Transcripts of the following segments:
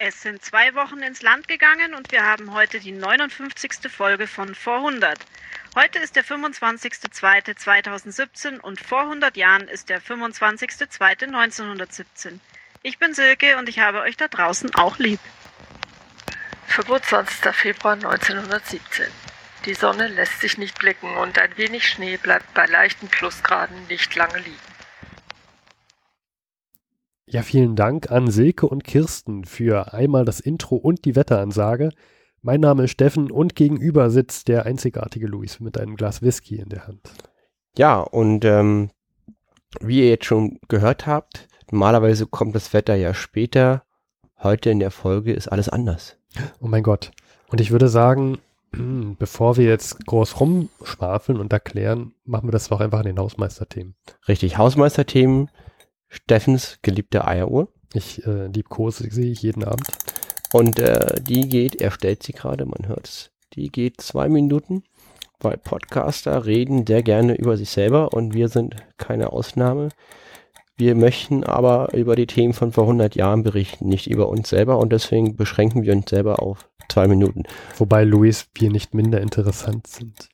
Es sind zwei Wochen ins Land gegangen und wir haben heute die 59. Folge von Vor 100. Heute ist der 25.02.2017 und vor 100 Jahren ist der 25.02.1917. Ich bin Silke und ich habe euch da draußen auch lieb. 25. Februar 1917. Die Sonne lässt sich nicht blicken und ein wenig Schnee bleibt bei leichten Plusgraden nicht lange liegen. Ja, vielen Dank an Silke und Kirsten für einmal das Intro und die Wetteransage. Mein Name ist Steffen und gegenüber sitzt der einzigartige Luis mit einem Glas Whisky in der Hand. Ja, und ähm, wie ihr jetzt schon gehört habt, normalerweise kommt das Wetter ja später. Heute in der Folge ist alles anders. Oh mein Gott. Und ich würde sagen, bevor wir jetzt groß rumschwafeln und erklären, machen wir das doch einfach in den Hausmeisterthemen. Richtig, Hausmeisterthemen Steffens geliebte Eieruhr. Ich äh, liebkose sie jeden Abend. Und äh, die geht, er stellt sie gerade, man hört es, die geht zwei Minuten, weil Podcaster reden sehr gerne über sich selber und wir sind keine Ausnahme. Wir möchten aber über die Themen von vor 100 Jahren berichten, nicht über uns selber und deswegen beschränken wir uns selber auf zwei Minuten. Wobei, Luis, wir nicht minder interessant sind.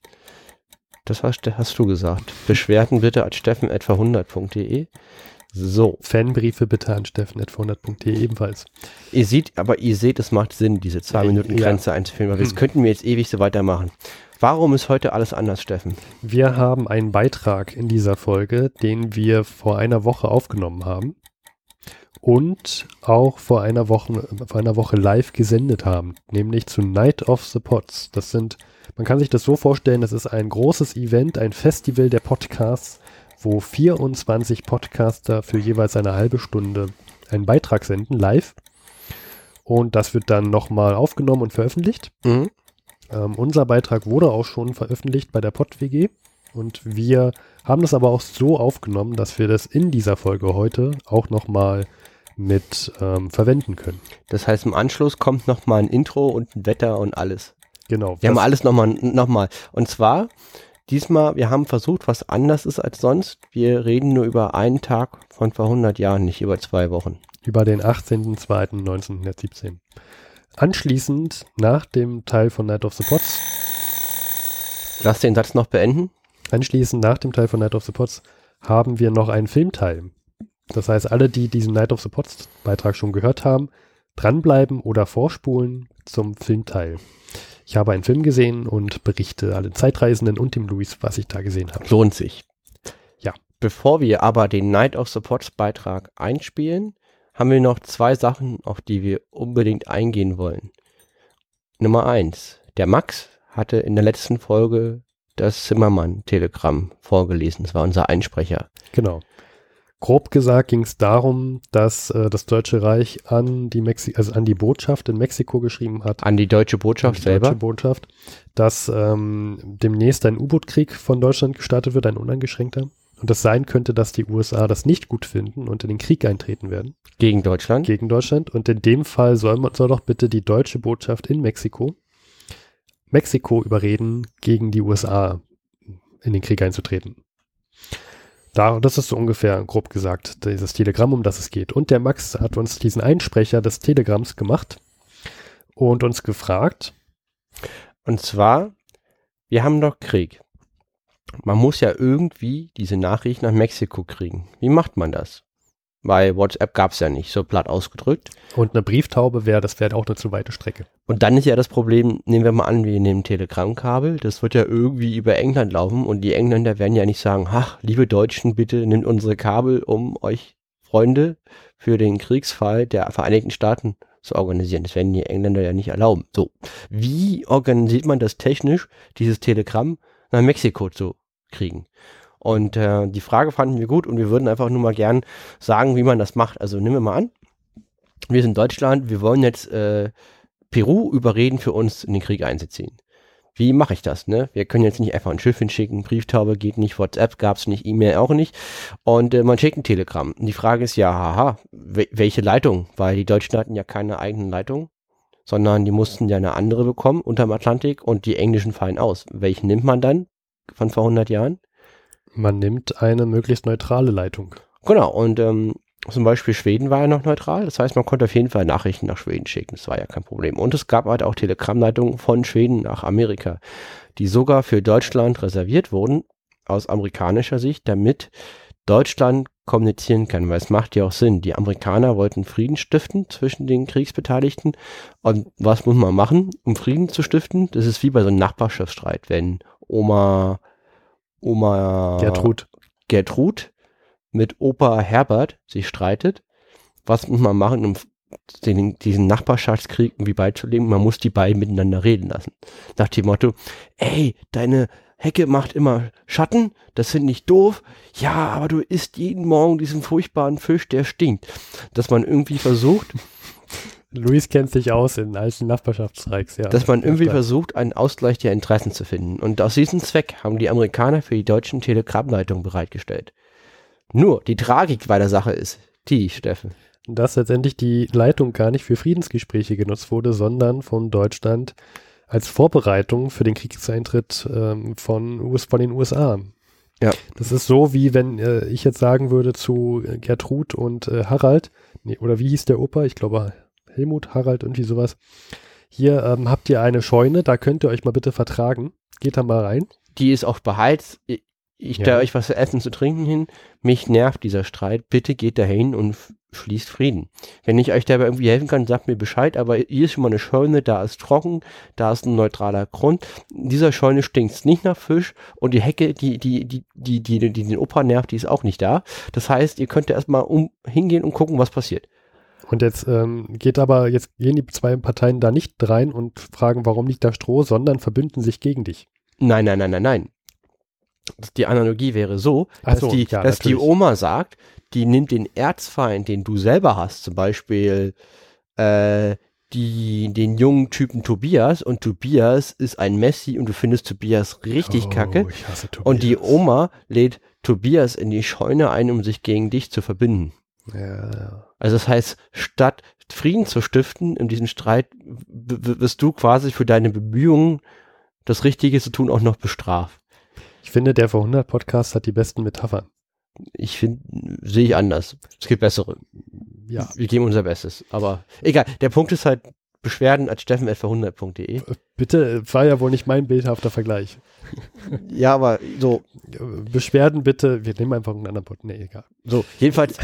Das hast, hast du gesagt. Beschwerden bitte at steffen.100.de. So. Fanbriefe bitte an steffen.100.de ebenfalls. Ihr seht, aber ihr seht, es macht Sinn, diese zwei Minuten Grenze ja. einzuführen, weil hm. das könnten wir jetzt ewig so weitermachen. Warum ist heute alles anders, Steffen? Wir haben einen Beitrag in dieser Folge, den wir vor einer Woche aufgenommen haben und auch vor einer Woche, vor einer Woche live gesendet haben, nämlich zu Night of the Pots. Das sind, man kann sich das so vorstellen, das ist ein großes Event, ein Festival der Podcasts, wo 24 Podcaster für jeweils eine halbe Stunde einen Beitrag senden, live. Und das wird dann nochmal aufgenommen und veröffentlicht. Mhm. Ähm, unser Beitrag wurde auch schon veröffentlicht bei der PodWG. Und wir haben das aber auch so aufgenommen, dass wir das in dieser Folge heute auch nochmal mit ähm, verwenden können. Das heißt, im Anschluss kommt nochmal ein Intro und ein Wetter und alles. Genau. Wir haben alles nochmal, nochmal. Und zwar Diesmal, wir haben versucht, was anders ist als sonst. Wir reden nur über einen Tag von vor 100 Jahren, nicht über zwei Wochen. Über den 18.02.1917. Anschließend, nach dem Teil von Night of the Pots. Lass den Satz noch beenden. Anschließend, nach dem Teil von Night of the Pots, haben wir noch einen Filmteil. Das heißt, alle, die diesen Night of the Pots Beitrag schon gehört haben, dranbleiben oder vorspulen zum Filmteil. Ich habe einen Film gesehen und berichte allen Zeitreisenden und dem Luis, was ich da gesehen habe. Lohnt sich. Ja. Bevor wir aber den Night of Supports Beitrag einspielen, haben wir noch zwei Sachen, auf die wir unbedingt eingehen wollen. Nummer eins. Der Max hatte in der letzten Folge das Zimmermann-Telegramm vorgelesen. Das war unser Einsprecher. Genau. Grob gesagt ging es darum, dass äh, das Deutsche Reich an die, Mexi also an die Botschaft in Mexiko geschrieben hat. An die deutsche Botschaft die selber? Deutsche Botschaft, dass ähm, demnächst ein U-Boot-Krieg von Deutschland gestartet wird, ein uneingeschränkter. Und das sein könnte, dass die USA das nicht gut finden und in den Krieg eintreten werden. Gegen Deutschland? Gegen Deutschland. Und in dem Fall soll, soll doch bitte die deutsche Botschaft in Mexiko Mexiko überreden, gegen die USA in den Krieg einzutreten. Da, das ist so ungefähr grob gesagt, dieses Telegramm, um das es geht. Und der Max hat uns diesen Einsprecher des Telegramms gemacht und uns gefragt. Und zwar, wir haben doch Krieg. Man muss ja irgendwie diese Nachricht nach Mexiko kriegen. Wie macht man das? Weil WhatsApp gab es ja nicht, so platt ausgedrückt. Und eine Brieftaube wäre, das wäre auch eine zu weite Strecke. Und dann ist ja das Problem, nehmen wir mal an, wir nehmen Telegram-Kabel, das wird ja irgendwie über England laufen und die Engländer werden ja nicht sagen, ach, liebe Deutschen, bitte nimmt unsere Kabel, um euch Freunde für den Kriegsfall der Vereinigten Staaten zu organisieren. Das werden die Engländer ja nicht erlauben. So, wie organisiert man das technisch, dieses Telegramm nach Mexiko zu kriegen? Und äh, die Frage fanden wir gut und wir würden einfach nur mal gern sagen, wie man das macht. Also nehmen wir mal an, wir sind Deutschland, wir wollen jetzt äh, Peru überreden, für uns in den Krieg einzuziehen. Wie mache ich das? Ne? Wir können jetzt nicht einfach ein Schiff hinschicken, Brieftaube geht nicht, WhatsApp gab es nicht, E-Mail auch nicht. Und äh, man schickt ein Telegramm. Und die Frage ist ja, haha, welche Leitung? Weil die Deutschen hatten ja keine eigenen Leitungen, sondern die mussten ja eine andere bekommen unterm Atlantik und die englischen fallen aus. Welchen nimmt man dann von vor 100 Jahren? Man nimmt eine möglichst neutrale Leitung. Genau, und ähm, Zum Beispiel Schweden war ja noch neutral. Das heißt, man konnte auf jeden Fall Nachrichten nach Schweden schicken. Das war ja kein Problem. Und es gab halt auch Telegrammleitungen von Schweden nach Amerika, die sogar für Deutschland reserviert wurden, aus amerikanischer Sicht, damit Deutschland kommunizieren kann, weil es macht ja auch Sinn. Die Amerikaner wollten Frieden stiften zwischen den Kriegsbeteiligten. Und was muss man machen, um Frieden zu stiften? Das ist wie bei so einem Nachbarschaftsstreit, wenn Oma, Oma Gertrud. Gertrud mit Opa Herbert sich streitet. Was muss man machen, um den, diesen Nachbarschaftskrieg irgendwie beizulegen? Man muss die beiden miteinander reden lassen. Nach dem Motto, ey, deine Hecke macht immer Schatten, das finde ich doof. Ja, aber du isst jeden Morgen diesen furchtbaren Fisch, der stinkt. Dass man irgendwie versucht, Luis kennt sich aus in alten Nachbarschaftsstreiks, ja. dass man irgendwie versucht, einen Ausgleich der Interessen zu finden. Und aus diesem Zweck haben die Amerikaner für die deutschen Telegrammleitungen bereitgestellt. Nur, die Tragik bei der Sache ist die, Steffen. dass letztendlich die Leitung gar nicht für Friedensgespräche genutzt wurde, sondern von Deutschland als Vorbereitung für den Kriegseintritt ähm, von, US, von den USA. Ja. Das ist so, wie wenn äh, ich jetzt sagen würde zu Gertrud und äh, Harald, nee, oder wie hieß der Opa? Ich glaube Helmut, Harald, irgendwie sowas. Hier ähm, habt ihr eine Scheune, da könnt ihr euch mal bitte vertragen. Geht da mal rein. Die ist auch beheizt. Ich, Ja. stelle euch was zu essen, zu trinken hin. Mich nervt dieser Streit. Bitte geht dahin und f- schließt Frieden. Wenn ich euch dabei irgendwie helfen kann, sagt mir Bescheid. Aber hier ist schon mal eine Scheune, da ist trocken, da ist ein neutraler Grund. In dieser Scheune stinkt's nicht nach Fisch und die Hecke, die, die, die, die, die, die den Opa nervt, die ist auch nicht da. Das heißt, ihr könnt erstmal um, hingehen und gucken, was passiert. Und jetzt ähm, geht aber, jetzt gehen die zwei Parteien da nicht rein und fragen, warum liegt da Stroh, sondern verbünden sich gegen dich. Nein, nein, nein, nein, nein. Die Analogie wäre so, dass, so, die, ja, dass die. Oma sagt, die nimmt den Erzfeind, den du selber hast, zum Beispiel äh, die, den jungen Typen Tobias und Tobias ist ein Messi und du findest Tobias richtig oh, kacke Ich hasse Tobias. und die Oma lädt Tobias in die Scheune ein, um sich gegen dich zu verbinden. Ja, ja. Also das heißt, statt Frieden zu stiften in diesem Streit, wirst du quasi für deine Bemühungen, das Richtige zu tun, auch noch bestraft. Ich finde, der vor 100 Podcast hat die besten Metaphern. Ich finde, sehe ich anders. Es gibt bessere. Ja. Wir geben unser Bestes. Aber egal. Der Punkt ist halt Beschwerden at steffen.100.de. Bitte, äh, war ja wohl nicht mein bildhafter Vergleich. Ja, aber so, Äh, Beschwerden bitte, wir nehmen einfach einen anderen Pod. Nee, egal. so. Jedenfalls,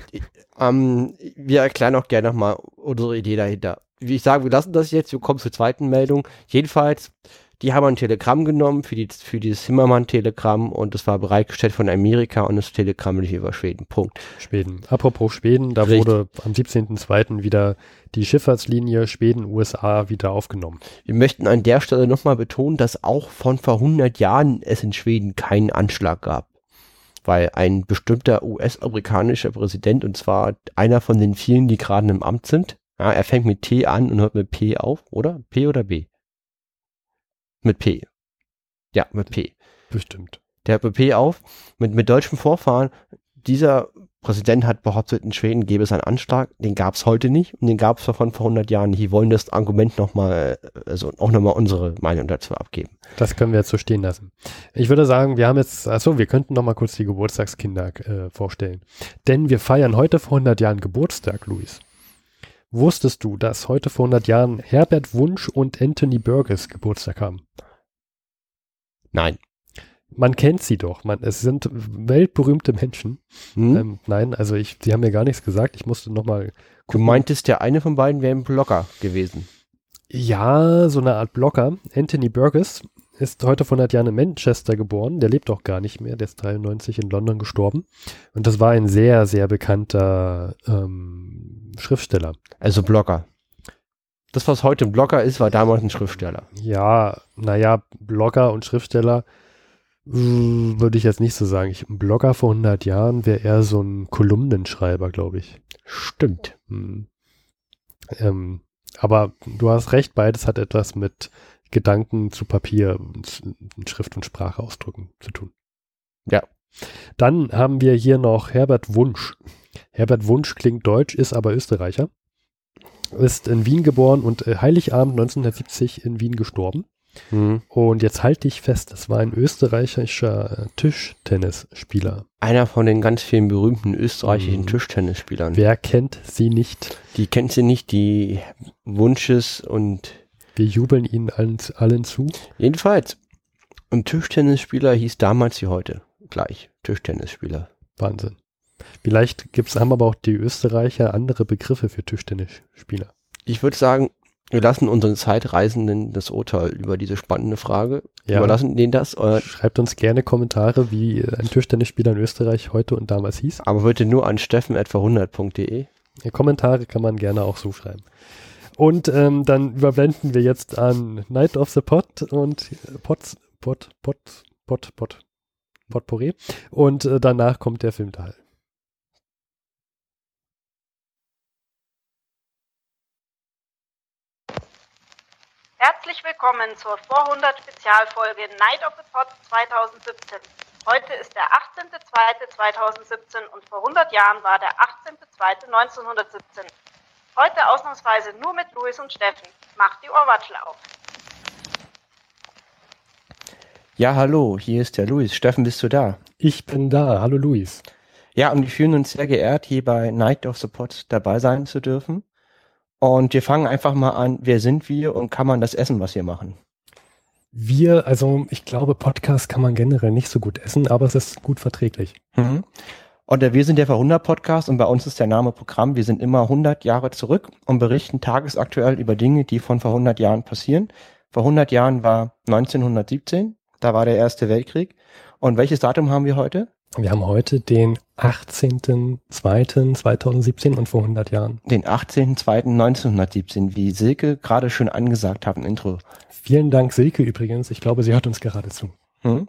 ähm, wir erklären auch gerne nochmal unsere Idee dahinter. Wie ich sage, wir lassen das jetzt. Wir kommen zur zweiten Meldung. Jedenfalls, die haben ein Telegramm genommen für, die, für dieses Zimmermann-Telegramm und es war bereitgestellt von Amerika und das Telegramm lief über Schweden. Punkt. Schweden. Apropos Schweden, da Richtig. wurde am 17.02. wieder die Schifffahrtslinie Schweden-USA wieder aufgenommen. Wir möchten an der Stelle nochmal betonen, dass auch von vor 100 Jahren es in Schweden keinen Anschlag gab. Weil ein bestimmter US-amerikanischer Präsident, und zwar einer von den vielen, die gerade im Amt sind, ja, er fängt mit T an und hört mit P auf, oder? P oder B? Mit P. Ja, mit P. Bestimmt. Der hört mit P auf, mit, mit deutschem Vorfahren. Dieser Präsident hat behauptet, in Schweden gäbe es einen Anschlag, den gab es heute nicht und den gab es von vor 100 Jahren. nicht. Die wollen das Argument nochmal, also auch nochmal unsere Meinung dazu abgeben. Das können wir jetzt so stehen lassen. Ich würde sagen, wir haben jetzt, achso, wir könnten noch mal kurz die Geburtstagskinder äh, vorstellen. Denn wir feiern heute vor 100 Jahren Geburtstag, Luis. Wusstest du, dass heute vor 100 Jahren Herbert Wunsch und Anthony Burgess Geburtstag haben? Nein. Man kennt sie doch. Man, es sind weltberühmte Menschen. Hm? Ähm, nein, also ich, sie haben mir gar nichts gesagt. Ich musste noch mal du meintest, der eine von beiden wäre ein Blogger gewesen. Ja, so eine Art Blogger. Anthony Burgess ist heute vor 100 Jahren in Manchester geboren. Der lebt auch gar nicht mehr. Der ist 93 in London gestorben. Und das war ein sehr, sehr bekannter ähm, Schriftsteller. Also Blogger. Das, was heute ein Blogger ist, war damals ein Schriftsteller. Ja, naja, Blogger und Schriftsteller äh, würde ich jetzt nicht so sagen. Ich, ein Blogger vor 100 Jahren wäre eher so ein Kolumnenschreiber, glaube ich. Stimmt. Hm. Ähm, aber du hast recht, beides hat etwas mit Gedanken zu Papier, und Schrift und Sprache ausdrücken zu tun. Ja. Dann haben wir hier noch Herbert Wunsch. Herbert Wunsch klingt deutsch, ist aber Österreicher. Ist in Wien geboren und äh, Heiligabend 1970 in Wien gestorben. Hm. Und jetzt halte ich fest, das war ein österreichischer äh, Tischtennisspieler. Einer von den ganz vielen berühmten österreichischen Mhm. Tischtennisspielern. Wer kennt sie nicht? Die kennt sie nicht, die Wunsches und Wir jubeln ihnen allen, allen zu. jedenfalls. Ein Tischtennisspieler hieß damals wie heute gleich Tischtennisspieler. Wahnsinn. Vielleicht gibt's, haben aber auch die Österreicher andere Begriffe für Tischtennisspieler. Ich würde sagen, wir lassen unseren Zeitreisenden das Urteil über diese spannende Frage. Ja. Überlassen denen das. Schreibt uns gerne Kommentare, wie äh, ein Tischtennisspieler in Österreich heute und damals hieß. aber bitte nur an steffen.verhundert.de. Ja, Kommentare kann man gerne auch so schreiben. Und ähm, dann überblenden wir jetzt an Night of the Pot und äh, Pots, Pot, Pot, Pot, Pot, Potpourri. Und äh, danach kommt der Filmteil. Herzlich willkommen zur Vorhundert Spezialfolge Night of the Pot 2017. Heute ist der 18.02.2017 und vor 100 Jahren war der 18.02.1917. Heute ausnahmsweise nur mit Luis und Steffen. Macht die Ohrwatschel auf. Ja, hallo, hier ist der Luis. Steffen, bist du da? Ich bin da. Hallo Luis. Ja, und wir fühlen uns sehr geehrt, hier bei Night of the Pot dabei sein zu dürfen. Und wir fangen einfach mal an, wer sind wir und kann man das essen, was wir machen? Wir, also ich glaube, Podcast kann man generell nicht so gut essen, aber es ist gut verträglich. Mhm. Und wir sind der Verhundert Podcast und bei uns ist der Name Programm. Wir sind immer 100 Jahre zurück und berichten tagesaktuell über Dinge, die von vor 100 Jahren passieren. Vor 100 Jahren war 1917, da war der Erste Weltkrieg. Und welches Datum haben wir heute? Wir haben heute den 18.02.2017 und vor 100 Jahren. Den 18.02.1917, wie Silke gerade schön angesagt hat im Intro. Vielen Dank, Silke übrigens. Ich glaube, sie hört uns gerade zu. Mhm.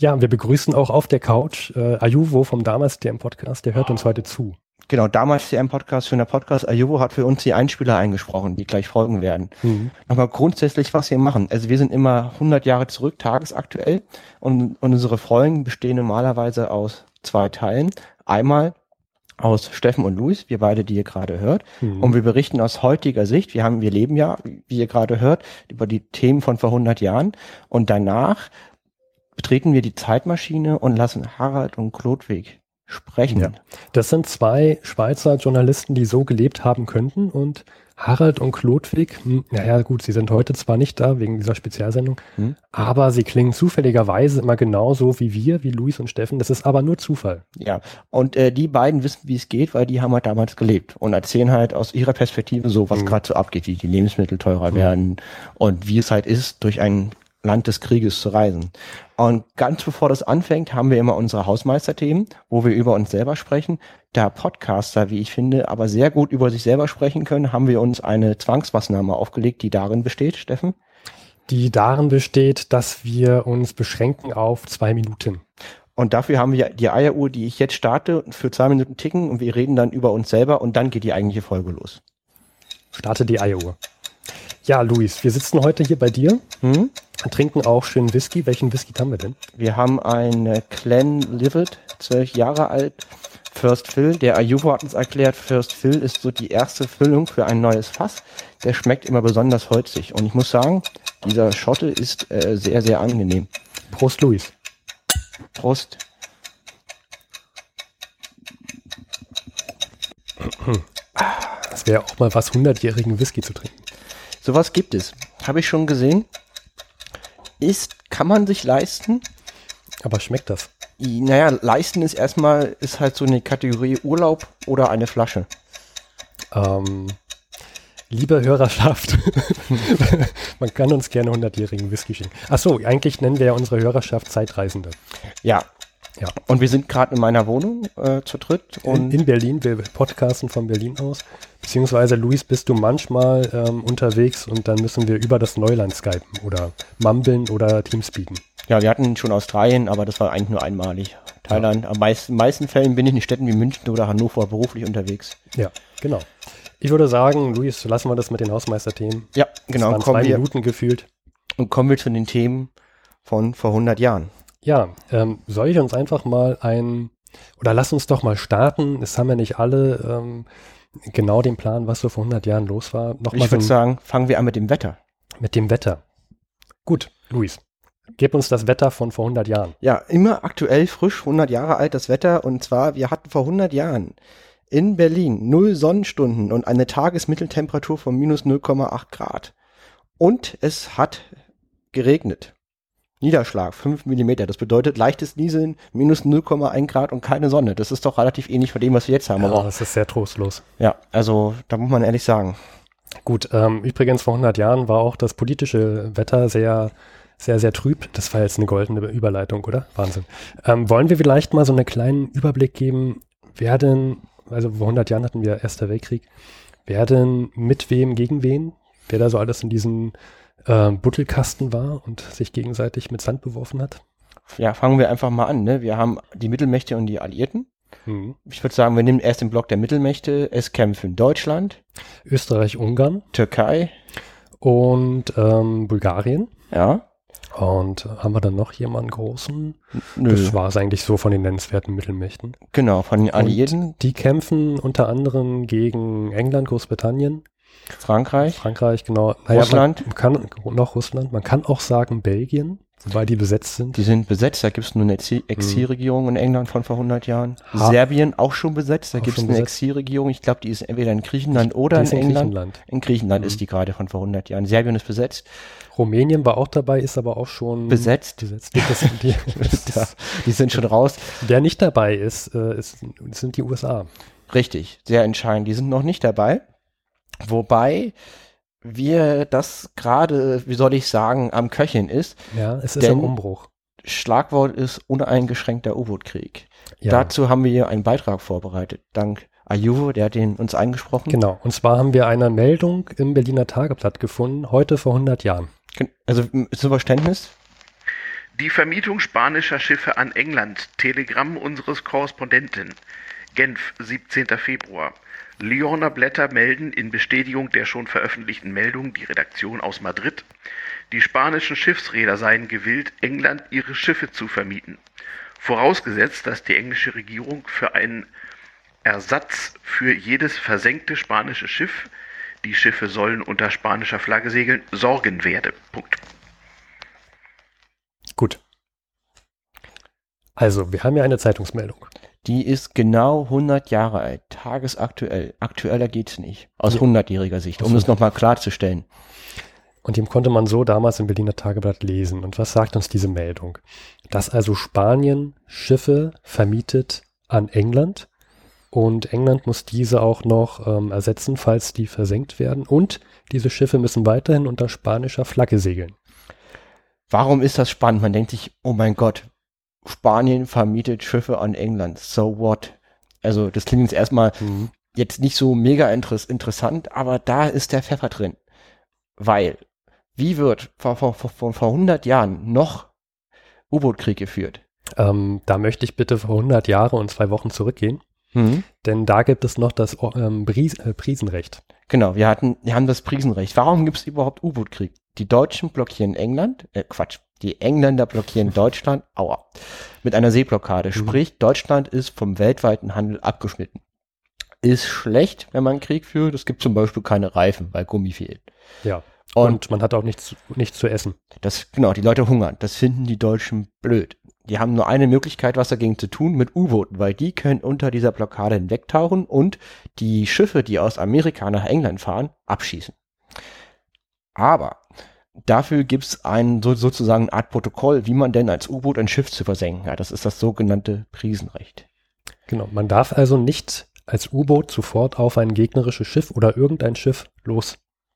Ja, wir begrüßen auch auf der Couch äh, Ayuvo vom damals DM Podcast. Der hört uns heute zu. Genau, damals CM Podcast, schöner Podcast. Ayuvo hat für uns die Einspieler eingesprochen, die gleich folgen werden. Mhm. Nochmal grundsätzlich, was wir machen. Also wir sind immer 100 Jahre zurück, tagesaktuell. Und, und unsere Folgen bestehen normalerweise aus zwei Teilen. Einmal aus Steffen und Luis, wir beide, die ihr gerade hört. Mhm. Und wir berichten aus heutiger Sicht, wir haben, wir leben ja, wie ihr gerade hört, über die Themen von vor 100 Jahren. Und danach betreten wir die Zeitmaschine und lassen Harald und Klodwig sprechen. Ja. Das sind zwei Schweizer Journalisten, die so gelebt haben könnten und Harald und Klodwig, hm, naja gut, sie sind heute zwar nicht da wegen dieser Spezialsendung, Hm. aber sie klingen zufälligerweise immer genauso wie wir, wie Luis und Steffen. Das ist aber nur Zufall. Ja, und äh, die beiden wissen, wie es geht, weil die haben halt damals gelebt und erzählen halt aus ihrer Perspektive so, was Mhm. gerade so abgeht, wie die Lebensmittel teurer Mhm. werden und wie es halt ist, durch ein Land des Krieges zu reisen. Und ganz bevor das anfängt, haben wir immer unsere Hausmeisterthemen, wo wir über uns selber sprechen. Da Podcaster, wie ich finde, aber sehr gut über sich selber sprechen können, haben wir uns eine Zwangsmaßnahme aufgelegt, die darin besteht, Steffen. Die darin besteht, dass wir uns beschränken auf zwei Minuten. Und dafür haben wir die Eieruhr, die ich jetzt starte, für zwei Minuten ticken und wir reden dann über uns selber und dann geht die eigentliche Folge los. Starte die Eieruhr. Ja, Luis, wir sitzen heute hier bei dir, Hm? trinken auch schön Whisky. Welchen Whisky haben wir denn? Wir haben einen Clan Livet, zwölf Jahre alt, First Fill. Der Ayuvo hat uns erklärt, First Fill ist so die erste Füllung für ein neues Fass. Der schmeckt immer besonders holzig. Und ich muss sagen, dieser Schotte ist äh, sehr, sehr angenehm. Prost, Luis. Prost. Das wäre auch mal was, 100-jährigen Whisky zu trinken. Sowas gibt es. Habe ich schon gesehen. Ist, kann man sich leisten. Aber schmeckt das? Naja, leisten ist erstmal, ist halt so eine Kategorie Urlaub oder eine Flasche. Ähm, liebe Hörerschaft, man kann uns gerne 100-jährigen Whisky schicken. Achso, eigentlich nennen wir ja unsere Hörerschaft Zeitreisende. Ja. Ja. Und wir sind gerade in meiner Wohnung äh, zu dritt. In, Und in Berlin, wir podcasten von Berlin aus. Beziehungsweise, Luis, bist du manchmal ähm, unterwegs und dann müssen wir über das Neuland skypen oder mumbeln oder Teamspeaken. ja, wir hatten schon Australien, aber das war eigentlich nur einmalig. Thailand. Am meisten, meisten Fällen bin ich in Städten wie München oder Hannover beruflich unterwegs. Ja, genau. Ich würde sagen, Luis, lassen wir das mit den Hausmeisterthemen. Ja, genau. Das Und waren zwei wir, Minuten gefühlt. und kommen wir zu den Themen von vor 100 Jahren. Ja, ähm, soll ich uns einfach mal ein, oder lass uns doch mal starten. Es haben ja nicht alle ähm, genau den Plan, was so vor 100 Jahren los war. Nochmal Ich so würde ein- sagen, fangen wir an mit dem Wetter. mit dem Wetter. Gut, Luis, gib uns das Wetter von vor 100 Jahren. Ja, immer aktuell frisch, 100 Jahre alt das Wetter. Und zwar, wir hatten vor 100 Jahren in Berlin null Sonnenstunden und eine Tagesmitteltemperatur von minus 0,8 Grad. Und es hat geregnet. Niederschlag 5 Millimeter. Das bedeutet leichtes Nieseln, minus 0,1 Grad und keine Sonne. Das ist doch relativ ähnlich von dem, was wir jetzt haben. Ja, Aber das ist sehr trostlos. ja, also da muss man ehrlich sagen. Gut, ähm, übrigens vor 100 Jahren war auch das politische Wetter sehr, sehr, sehr trüb. Das war jetzt eine goldene Überleitung, oder? Wahnsinn. Ähm, wollen wir vielleicht mal so einen kleinen Überblick geben, wer denn, also vor 100 Jahren hatten wir Erster Weltkrieg, wer denn mit wem gegen wen, wer da so alles in diesem äh, Buttelkasten war und sich gegenseitig mit Sand beworfen hat? Ja, fangen wir einfach mal an. Ne? Wir haben die Mittelmächte und die Alliierten. Mhm. Ich würde sagen, wir nehmen erst den Block der Mittelmächte. Es kämpfen Deutschland, Österreich, Ungarn Türkei, und ähm, Bulgarien. ja. Und haben wir dann noch jemanden großen? Nö. Das war es eigentlich so von den nennenswerten Mittelmächten. Genau, von den Alliierten, Die kämpfen unter anderem gegen England, Großbritannien, Frankreich, Frankreich, genau. Russland. Man kann, noch Russland. Man kann auch sagen Belgien, wobei die besetzt sind. die sind besetzt. Da gibt es nur eine Exil- Exilregierung in England von vor 100 Jahren. Ha- Serbien auch schon besetzt. Da gibt es eine. Exilregierung. Ich glaube, die ist entweder in Griechenland oder in in England. Griechenland. In Griechenland Mhm. ist die gerade von vor 100 Jahren. Serbien ist besetzt. Rumänien war auch dabei, ist aber auch schon Besetzt. besetzt. Das, die, Ja, die sind schon raus. wer nicht dabei ist, äh, ist, sind die USA. Richtig, sehr entscheidend. Die sind noch nicht dabei. Wobei wir das gerade, wie soll ich sagen, am Köcheln ist. Ja, es ist ein Umbruch. Schlagwort ist uneingeschränkter U-Boot-Krieg. Ja, Dazu haben wir einen Beitrag vorbereitet. Dank Ayuvo, der hat den uns eingesprochen. genau. Und zwar haben wir eine Meldung im Berliner Tageblatt gefunden, heute vor 100 Jahren. Also zum Verständnis, Die Vermietung spanischer Schiffe an England. Telegramm unseres Korrespondenten. Genf, 17. Februar. Lyoner Blätter melden in Bestätigung der schon veröffentlichten Meldung die Redaktion aus Madrid. Die spanischen Schiffsräder seien gewillt, England ihre Schiffe zu vermieten. Vorausgesetzt, dass die englische Regierung für einen Ersatz für jedes versenkte spanische Schiff, die Schiffe sollen unter spanischer Flagge segeln, sorgen werde. Punkt. Gut. Also, wir haben ja eine Zeitungsmeldung. Die ist genau 100 Jahre alt, tagesaktuell. Aktueller geht's nicht. Aus Ja. 100-jähriger Sicht, um es nochmal klarzustellen. Und dem konnte man so damals im Berliner Tageblatt lesen. Und was sagt uns diese Meldung? Dass also Spanien Schiffe vermietet an England und England muss diese auch noch ähm, ersetzen, falls die versenkt werden. Und diese Schiffe müssen weiterhin unter spanischer Flagge segeln. Warum ist das spannend? Man denkt sich, oh mein Gott, Spanien vermietet Schiffe an England. So what? Also das klingt jetzt erstmal jetzt nicht so mega interess interessant, aber da ist der Pfeffer drin. Weil, wie wird vor, vor, vor, vor vor 100 Jahren noch U-Boot-Krieg geführt? Ähm, da möchte ich bitte vor 100 Jahre und zwei Wochen zurückgehen, Hm? denn da gibt es noch das ähm, Bries äh, Prisenrecht. Genau, wir hatten, wir haben das Prisenrecht. Warum gibt es überhaupt U-Boot-Krieg? Die Deutschen blockieren England, äh, Quatsch, die Engländer blockieren Deutschland, aua, mit einer Seeblockade. Sprich, Deutschland ist vom weltweiten Handel abgeschnitten. Ist schlecht, wenn man einen Krieg führt. Es gibt zum Beispiel keine Reifen, weil Gummi fehlt. Ja. Und, Und man hat auch nichts, nichts zu essen. das, genau, die Leute hungern. Das finden die Deutschen blöd. Die haben nur eine Möglichkeit, was dagegen zu tun, mit U-Booten, weil die können unter dieser Blockade hinwegtauchen und die Schiffe, die aus Amerika nach England fahren, abschießen. Aber dafür gibt es ein so, sozusagen eine Art Protokoll, wie man denn als U-Boot ein Schiff zu versenken hat. Das ist das sogenannte Prisenrecht. Genau. Man darf also nicht als U-Boot sofort auf ein gegnerisches Schiff oder irgendein Schiff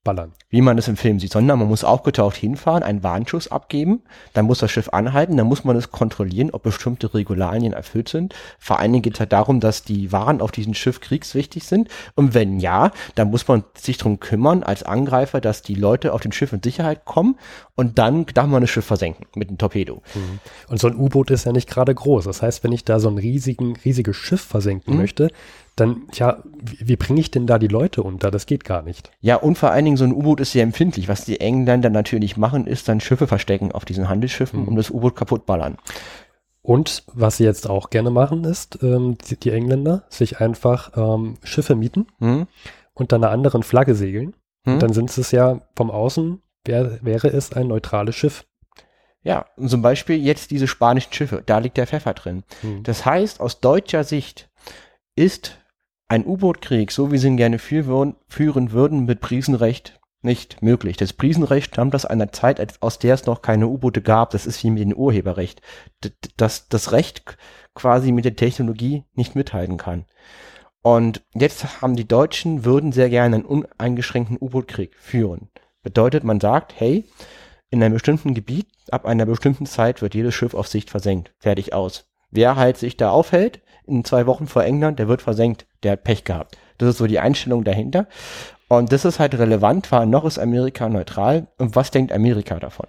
losballern. Wie man es im Film sieht, sondern man muss aufgetaucht hinfahren, einen Warnschuss abgeben, dann muss das Schiff anhalten, dann muss man es kontrollieren, ob bestimmte Regularien erfüllt sind. Vor allen Dingen geht es halt darum, dass die Waren auf diesem Schiff kriegswichtig sind. Und wenn ja, dann muss man sich darum kümmern, als Angreifer, dass die Leute auf dem Schiff in Sicherheit kommen und dann darf man das Schiff versenken mit einem Torpedo. Und so ein U-Boot ist ja nicht gerade groß. Das heißt, wenn ich da so ein riesigen, riesiges Schiff versenken Mhm. möchte, dann, ja, wie, wie bringe ich denn da die Leute unter? Das geht gar nicht. Ja, und vor allen Dingen so ein U-Boot ist sehr empfindlich. Was die Engländer natürlich machen, ist dann Schiffe verstecken auf diesen Handelsschiffen Mhm. und das U-Boot kaputt ballern. Und was sie jetzt auch gerne machen, ist, ähm, die, die Engländer sich einfach ähm, Schiffe mieten, Hm? unter einer anderen Flagge segeln. Hm? Und dann sind es ja vom Außen, wär, wäre es ein neutrales Schiff. Ja, und zum Beispiel jetzt diese spanischen Schiffe, da liegt der Pfeffer drin. Hm. Das heißt, aus deutscher Sicht ist ein U-Boot-Krieg, so wie sie ihn gerne führen, würden, mit Prisenrecht nicht möglich. Das Prisenrecht stammt aus einer Zeit, aus der es noch keine U-Boote gab. Das ist wie mit dem Urheberrecht. Das, das Recht quasi mit der Technologie nicht mithalten kann. Und jetzt haben die Deutschen, würden sehr gerne einen uneingeschränkten U-Boot-Krieg führen. Bedeutet, man sagt, hey, in einem bestimmten Gebiet, ab einer bestimmten Zeit wird jedes Schiff auf Sicht versenkt. Fertig aus. Wer halt sich da aufhält, in zwei Wochen vor England, der wird versenkt. Der hat Pech gehabt. Das ist so die Einstellung dahinter. Und das ist halt relevant, weil noch ist Amerika neutral. Und was denkt Amerika davon?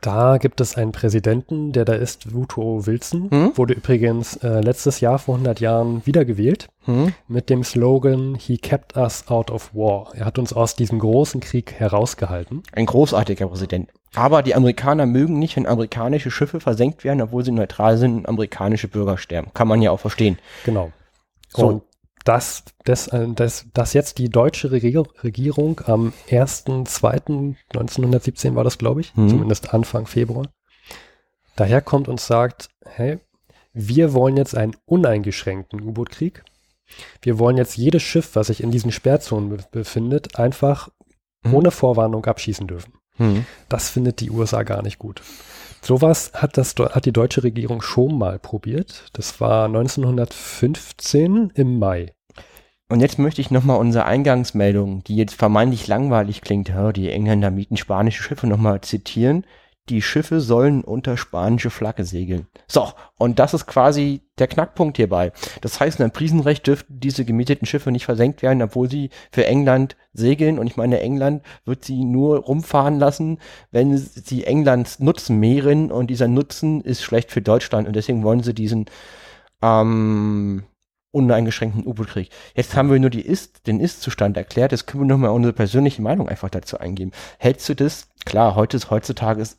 Da gibt es einen Präsidenten, der da ist, Woodrow Wilson, Hm? wurde übrigens äh, letztes Jahr vor 100 Jahren wiedergewählt Hm? mit dem Slogan He kept us out of war. Er hat uns aus diesem großen Krieg herausgehalten. Ein großartiger Präsident. Aber die Amerikaner mögen nicht, wenn amerikanische Schiffe versenkt werden, obwohl sie neutral sind und amerikanische Bürger sterben. Kann man ja auch verstehen. Genau. So. Und dass, dass, äh, dass, dass jetzt die deutsche Regier Regierung am 1.2.1917 war das, glaube ich, Mhm. zumindest Anfang Februar, daherkommt und sagt, hey, wir wollen jetzt einen uneingeschränkten U-Boot-Krieg. Wir wollen jetzt jedes Schiff, was sich in diesen Sperrzonen be befindet, einfach Mhm. ohne Vorwarnung abschießen dürfen. Hm. Das findet die USA gar nicht gut. Sowas hat, das, hat die deutsche Regierung schon mal probiert. Das war 1915 im Mai. Und jetzt möchte ich nochmal unsere Eingangsmeldung, die jetzt vermeintlich langweilig klingt, die Engländer mieten spanische Schiffe nochmal zitieren. Die Schiffe sollen unter spanische Flagge segeln. So, und das ist quasi der Knackpunkt hierbei. Das heißt, nach Prisenrecht dürften diese gemieteten Schiffe nicht versenkt werden, obwohl sie für England segeln. Und ich meine, England wird sie nur rumfahren lassen, wenn sie Englands Nutzen mehren. Und dieser Nutzen ist schlecht für Deutschland. Und deswegen wollen sie diesen ähm, uneingeschränkten U-Boot-Krieg. Jetzt haben wir nur die Ist, den Ist-Zustand erklärt. Jetzt können wir nochmal unsere persönliche Meinung einfach dazu eingeben. Hältst du das? Klar, heute ist, heutzutage ist,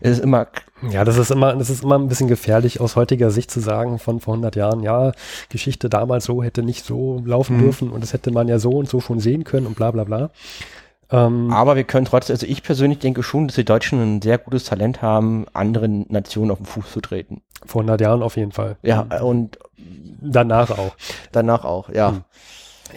ist es immer, Ja, das ist immer, das ist immer ein bisschen gefährlich aus heutiger Sicht zu sagen von vor 100 Jahren, ja, Geschichte damals so hätte nicht so laufen Mhm. dürfen und das hätte man ja so und so schon sehen können und bla bla bla. Ähm, aber wir können trotzdem, also ich persönlich denke schon, dass die Deutschen ein sehr gutes Talent haben, anderen Nationen auf den Fuß zu treten. vor 100 Jahren auf jeden Fall. Ja, und Danach auch. danach auch, ja. Mhm.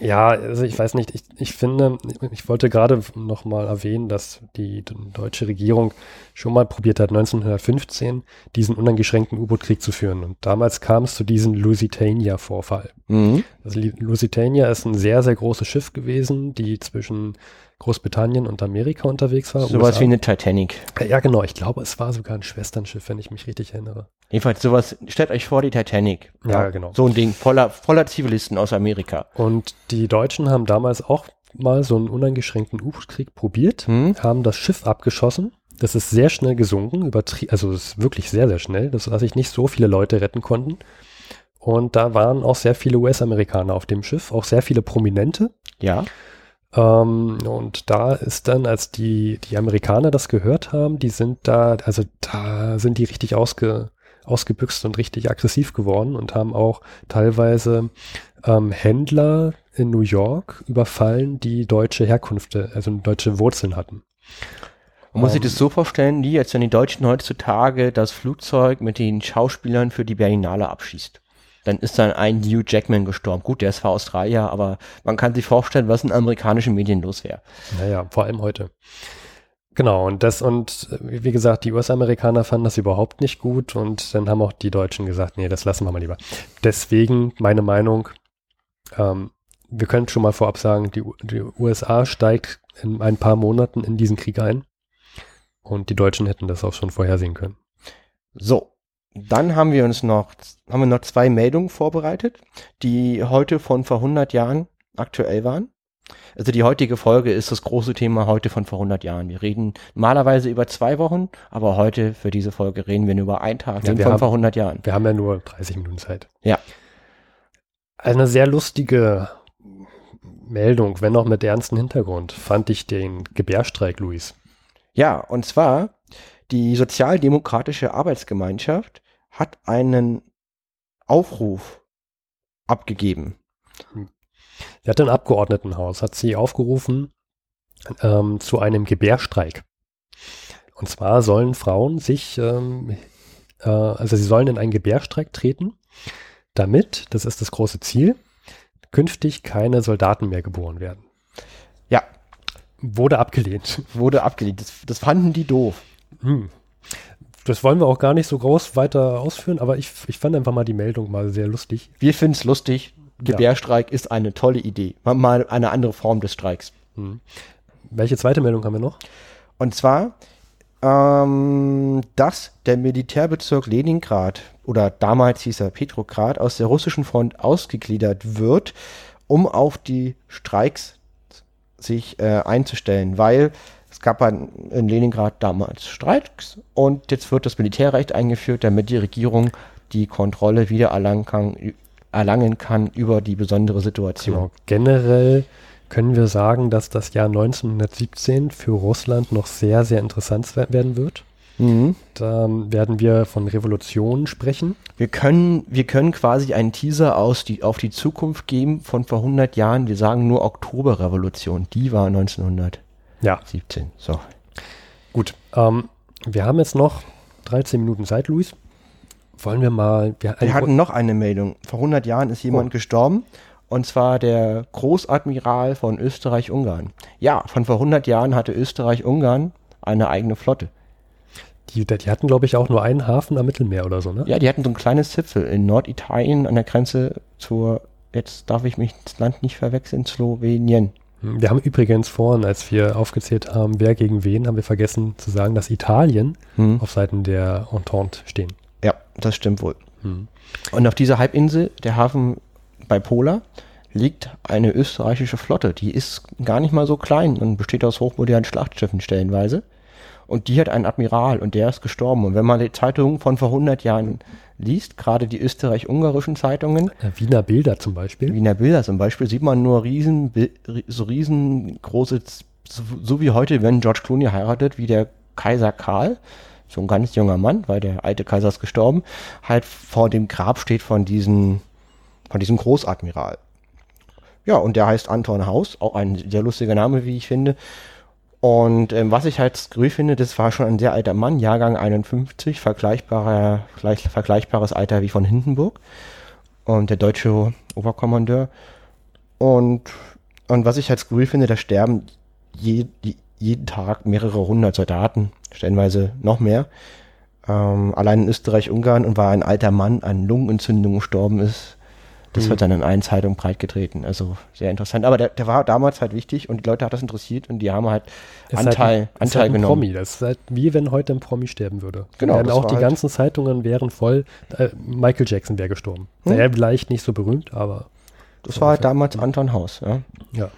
Ja, also ich weiß nicht, ich, ich finde, ich wollte gerade noch mal erwähnen, dass die deutsche Regierung schon mal probiert hat, 1915 diesen uneingeschränkten U-Boot-Krieg zu führen. Und damals kam es zu diesem Lusitania-Vorfall. Mhm. Also Lusitania ist ein sehr, sehr großes Schiff gewesen, die zwischen Großbritannien und Amerika unterwegs war. Sowas wie eine Titanic. Ja, genau. Ich glaube, es war sogar ein Schwesternschiff, wenn ich mich richtig erinnere. Jedenfalls sowas, stellt euch vor, die Titanic. Ja, genau. So ein Ding, voller, voller Zivilisten aus Amerika. Und die Deutschen haben damals auch mal so einen uneingeschränkten U-Boot-Krieg probiert, Hm? haben das Schiff abgeschossen. Das ist sehr schnell gesunken, also es ist wirklich sehr, sehr schnell, dass, dass sich nicht so viele Leute retten konnten. Und da waren auch sehr viele US-Amerikaner auf dem Schiff, auch sehr viele Prominente. Ja. Ähm, und da ist dann, als die, die Amerikaner das gehört haben, die sind da, also da sind die richtig ausge, ausgebüxt und richtig aggressiv geworden und haben auch teilweise ähm, Händler in New York überfallen, die deutsche Herkunft, also deutsche Wurzeln hatten. Man muss sich Ähm, das so vorstellen, wie als wenn die Deutschen heutzutage das Flugzeug mit den Schauspielern für die Berlinale abschießt. Dann ist dann ein Hugh Jackman gestorben. Gut, der ist zwar Australier, aber man kann sich vorstellen, was in amerikanischen Medien los wäre. Naja, vor allem heute. Genau, und das, und äh, wie gesagt, die US-Amerikaner fanden das überhaupt nicht gut und dann haben auch die Deutschen gesagt, nee, das lassen wir mal lieber. Deswegen meine Meinung, ähm, wir können schon mal vorab sagen, die, die USA steigt in ein paar Monaten in diesen Krieg ein und die Deutschen hätten das auch schon vorhersehen können. So, dann haben wir uns noch, haben wir noch zwei Meldungen vorbereitet, die heute von vor 100 Jahren aktuell waren. Also die heutige Folge ist das große Thema heute von vor 100 Jahren. Wir reden normalerweise über zwei Wochen, aber heute für diese Folge reden wir nur über einen Tag, Ja, von haben- vor 100 Jahren. Wir haben ja nur 30 Minuten Zeit. Ja. Eine sehr lustige Meldung, wenn auch mit ernsten Hintergrund, fand ich den Gebärstreik, Luis. Ja, und zwar die Sozialdemokratische Arbeitsgemeinschaft hat einen Aufruf abgegeben. Sie hat ein Abgeordnetenhaus, hat sie aufgerufen ähm, zu einem Gebärstreik. Und zwar sollen Frauen sich, ähm, äh, also sie sollen in einen Gebärstreik treten, damit, das ist das große Ziel, künftig keine Soldaten mehr geboren werden. Ja, Wurde abgelehnt. wurde abgelehnt. Das, das fanden die doof. Hm. Das wollen wir auch gar nicht so groß weiter ausführen, aber ich, ich fand einfach mal die Meldung mal sehr lustig. Wir finden es lustig. Gebärstreik ist eine tolle Idee. Mal- Mal eine andere Form des Streiks. Hm. Welche zweite Meldung haben wir noch? Und zwar, ähm, dass der Militärbezirk Leningrad oder damals hieß er Petrograd aus der russischen Front ausgegliedert wird, um auf die Streiks sich äh, einzustellen, weil es gab in Leningrad damals Streiks und jetzt wird das Militärrecht eingeführt, damit die Regierung die Kontrolle wieder erlangen kann, erlangen kann über die besondere Situation. Genau. Generell können wir sagen, dass das Jahr 1917 für Russland noch sehr, sehr interessant we- werden wird. Mhm. Da werden wir von Revolutionen sprechen. Wir können, wir können quasi einen Teaser aus die, auf die Zukunft geben von vor 100 Jahren. Wir sagen nur Oktoberrevolution. Die war 1917. Ja, So. gut. Ähm, wir haben jetzt noch 13 Minuten Zeit, Luis. Wollen wir mal. Wir, Wir hatten noch eine Meldung. Vor 100 Jahren ist jemand Oh. gestorben. Und zwar der Großadmiral von Österreich-Ungarn. Ja, von vor 100 Jahren hatte Österreich-Ungarn eine eigene Flotte. die, die hatten, glaube ich, auch nur einen Hafen am Mittelmeer oder so, ne? Ja, die hatten so ein kleines Zipfel in Norditalien an der Grenze zur, jetzt darf ich mich das Land nicht verwechseln, Slowenien. Wir haben übrigens vorhin, als wir aufgezählt haben, wer gegen wen, haben wir vergessen zu sagen, dass Italien Hm. auf Seiten der Entente stehen. Ja, das stimmt wohl. Hm. Und auf dieser Halbinsel, der Hafen bei Pola, liegt eine österreichische Flotte. Die ist gar nicht mal so klein und besteht aus hochmodernen Schlachtschiffen stellenweise. Und die hat einen Admiral und der ist gestorben. Und wenn man die Zeitungen von vor 100 Jahren liest, gerade die österreich-ungarischen Zeitungen, Äh, Wiener Bilder zum Beispiel. Wiener Bilder zum Beispiel, sieht man nur riesen, so riesengroße, so wie heute, wenn George Clooney heiratet, wie der Kaiser Karl, so ein ganz junger Mann, weil der alte Kaiser ist gestorben, halt vor dem Grab steht von diesem, von diesem Großadmiral. Ja, und der heißt Anton Haus, auch ein sehr lustiger Name, wie ich finde. Und ähm, was ich halt skurril finde, das war schon ein sehr alter Mann, Jahrgang 51, vergleichbarer, gleich, vergleichbares Alter wie von Hindenburg. Und der deutsche Oberkommandeur. Und, und was ich halt skurril finde, da sterben je, die, jeden Tag mehrere hundert Soldaten, stellenweise noch mehr. Ähm, allein in Österreich-Ungarn und war ein alter Mann an Lungenentzündung gestorben ist. Das Mhm. wird dann in allen Zeitungen breitgetreten. Also sehr interessant. Aber der, der war damals halt wichtig und die Leute hat das interessiert und die haben halt halt Anteil, ist Anteil halt genommen. Promi. Das ist halt wie wenn heute ein Promi sterben würde. Genau, das auch die halt- ganzen Zeitungen wären voll. Äh, Michael Jackson wäre gestorben. Hm. Er vielleicht nicht so berühmt, aber Das so war halt damals Anton Haus. Ja. ja.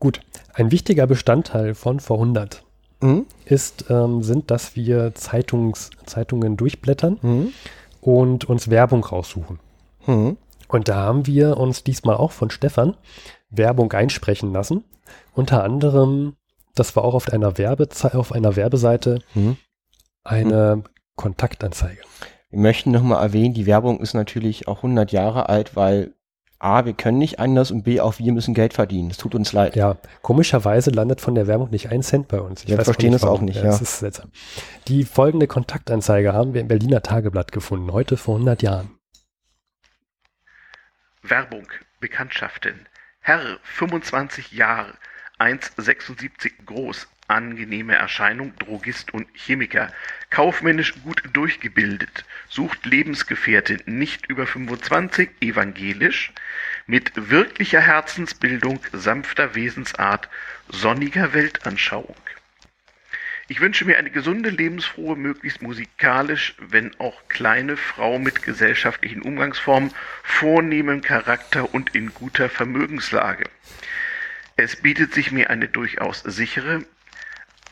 Gut. Ein wichtiger Bestandteil von vor 100 Mhm. ist, ähm, sind, dass wir Zeitungs, Zeitungen durchblättern Mhm. und uns Werbung raussuchen. Mhm. Und da haben wir uns diesmal auch von Stefan Werbung einsprechen lassen. Unter anderem, das war auch auf einer, Werbeze auf einer Werbeseite Mhm. eine Kontaktanzeige. Wir möchten nochmal erwähnen, die Werbung ist natürlich auch 100 Jahre alt, weil A, wir können nicht anders und B, auch wir müssen Geld verdienen. Es tut uns leid. Ja, komischerweise landet von der Werbung nicht ein Cent bei uns. Wir verstehen es auch nicht, Das ja. ist seltsam. Die folgende Kontaktanzeige haben wir im Berliner Tageblatt gefunden, heute vor 100 Jahren. Werbung, Bekanntschaften. Herr, 25 Jahre, 1,76 groß, angenehme Erscheinung, Drogist und Chemiker, kaufmännisch gut durchgebildet, sucht Lebensgefährtin, nicht über 25, evangelisch, mit wirklicher Herzensbildung, sanfter Wesensart, sonniger Weltanschauung. Ich wünsche mir eine gesunde, lebensfrohe, möglichst musikalisch, wenn auch kleine Frau mit gesellschaftlichen Umgangsformen, vornehmem Charakter und in guter Vermögenslage. Es bietet sich mir eine durchaus sichere,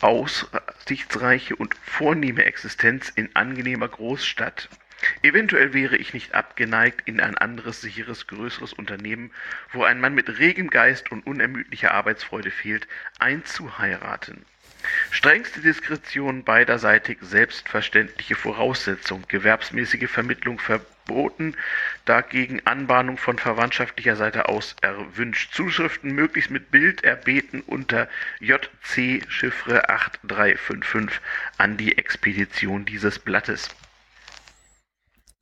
aussichtsreiche und vornehme Existenz in angenehmer Großstadt. Eventuell wäre ich nicht abgeneigt, in ein anderes, sicheres, größeres Unternehmen, wo ein Mann mit regem Geist und unermüdlicher Arbeitsfreude fehlt, einzuheiraten. Strengste Diskretion beiderseitig selbstverständliche Voraussetzung, gewerbsmäßige Vermittlung verboten, dagegen Anbahnung von verwandtschaftlicher Seite aus erwünscht. Zuschriften möglichst mit Bild erbeten unter JC Chiffre 8355 an die Expedition dieses Blattes.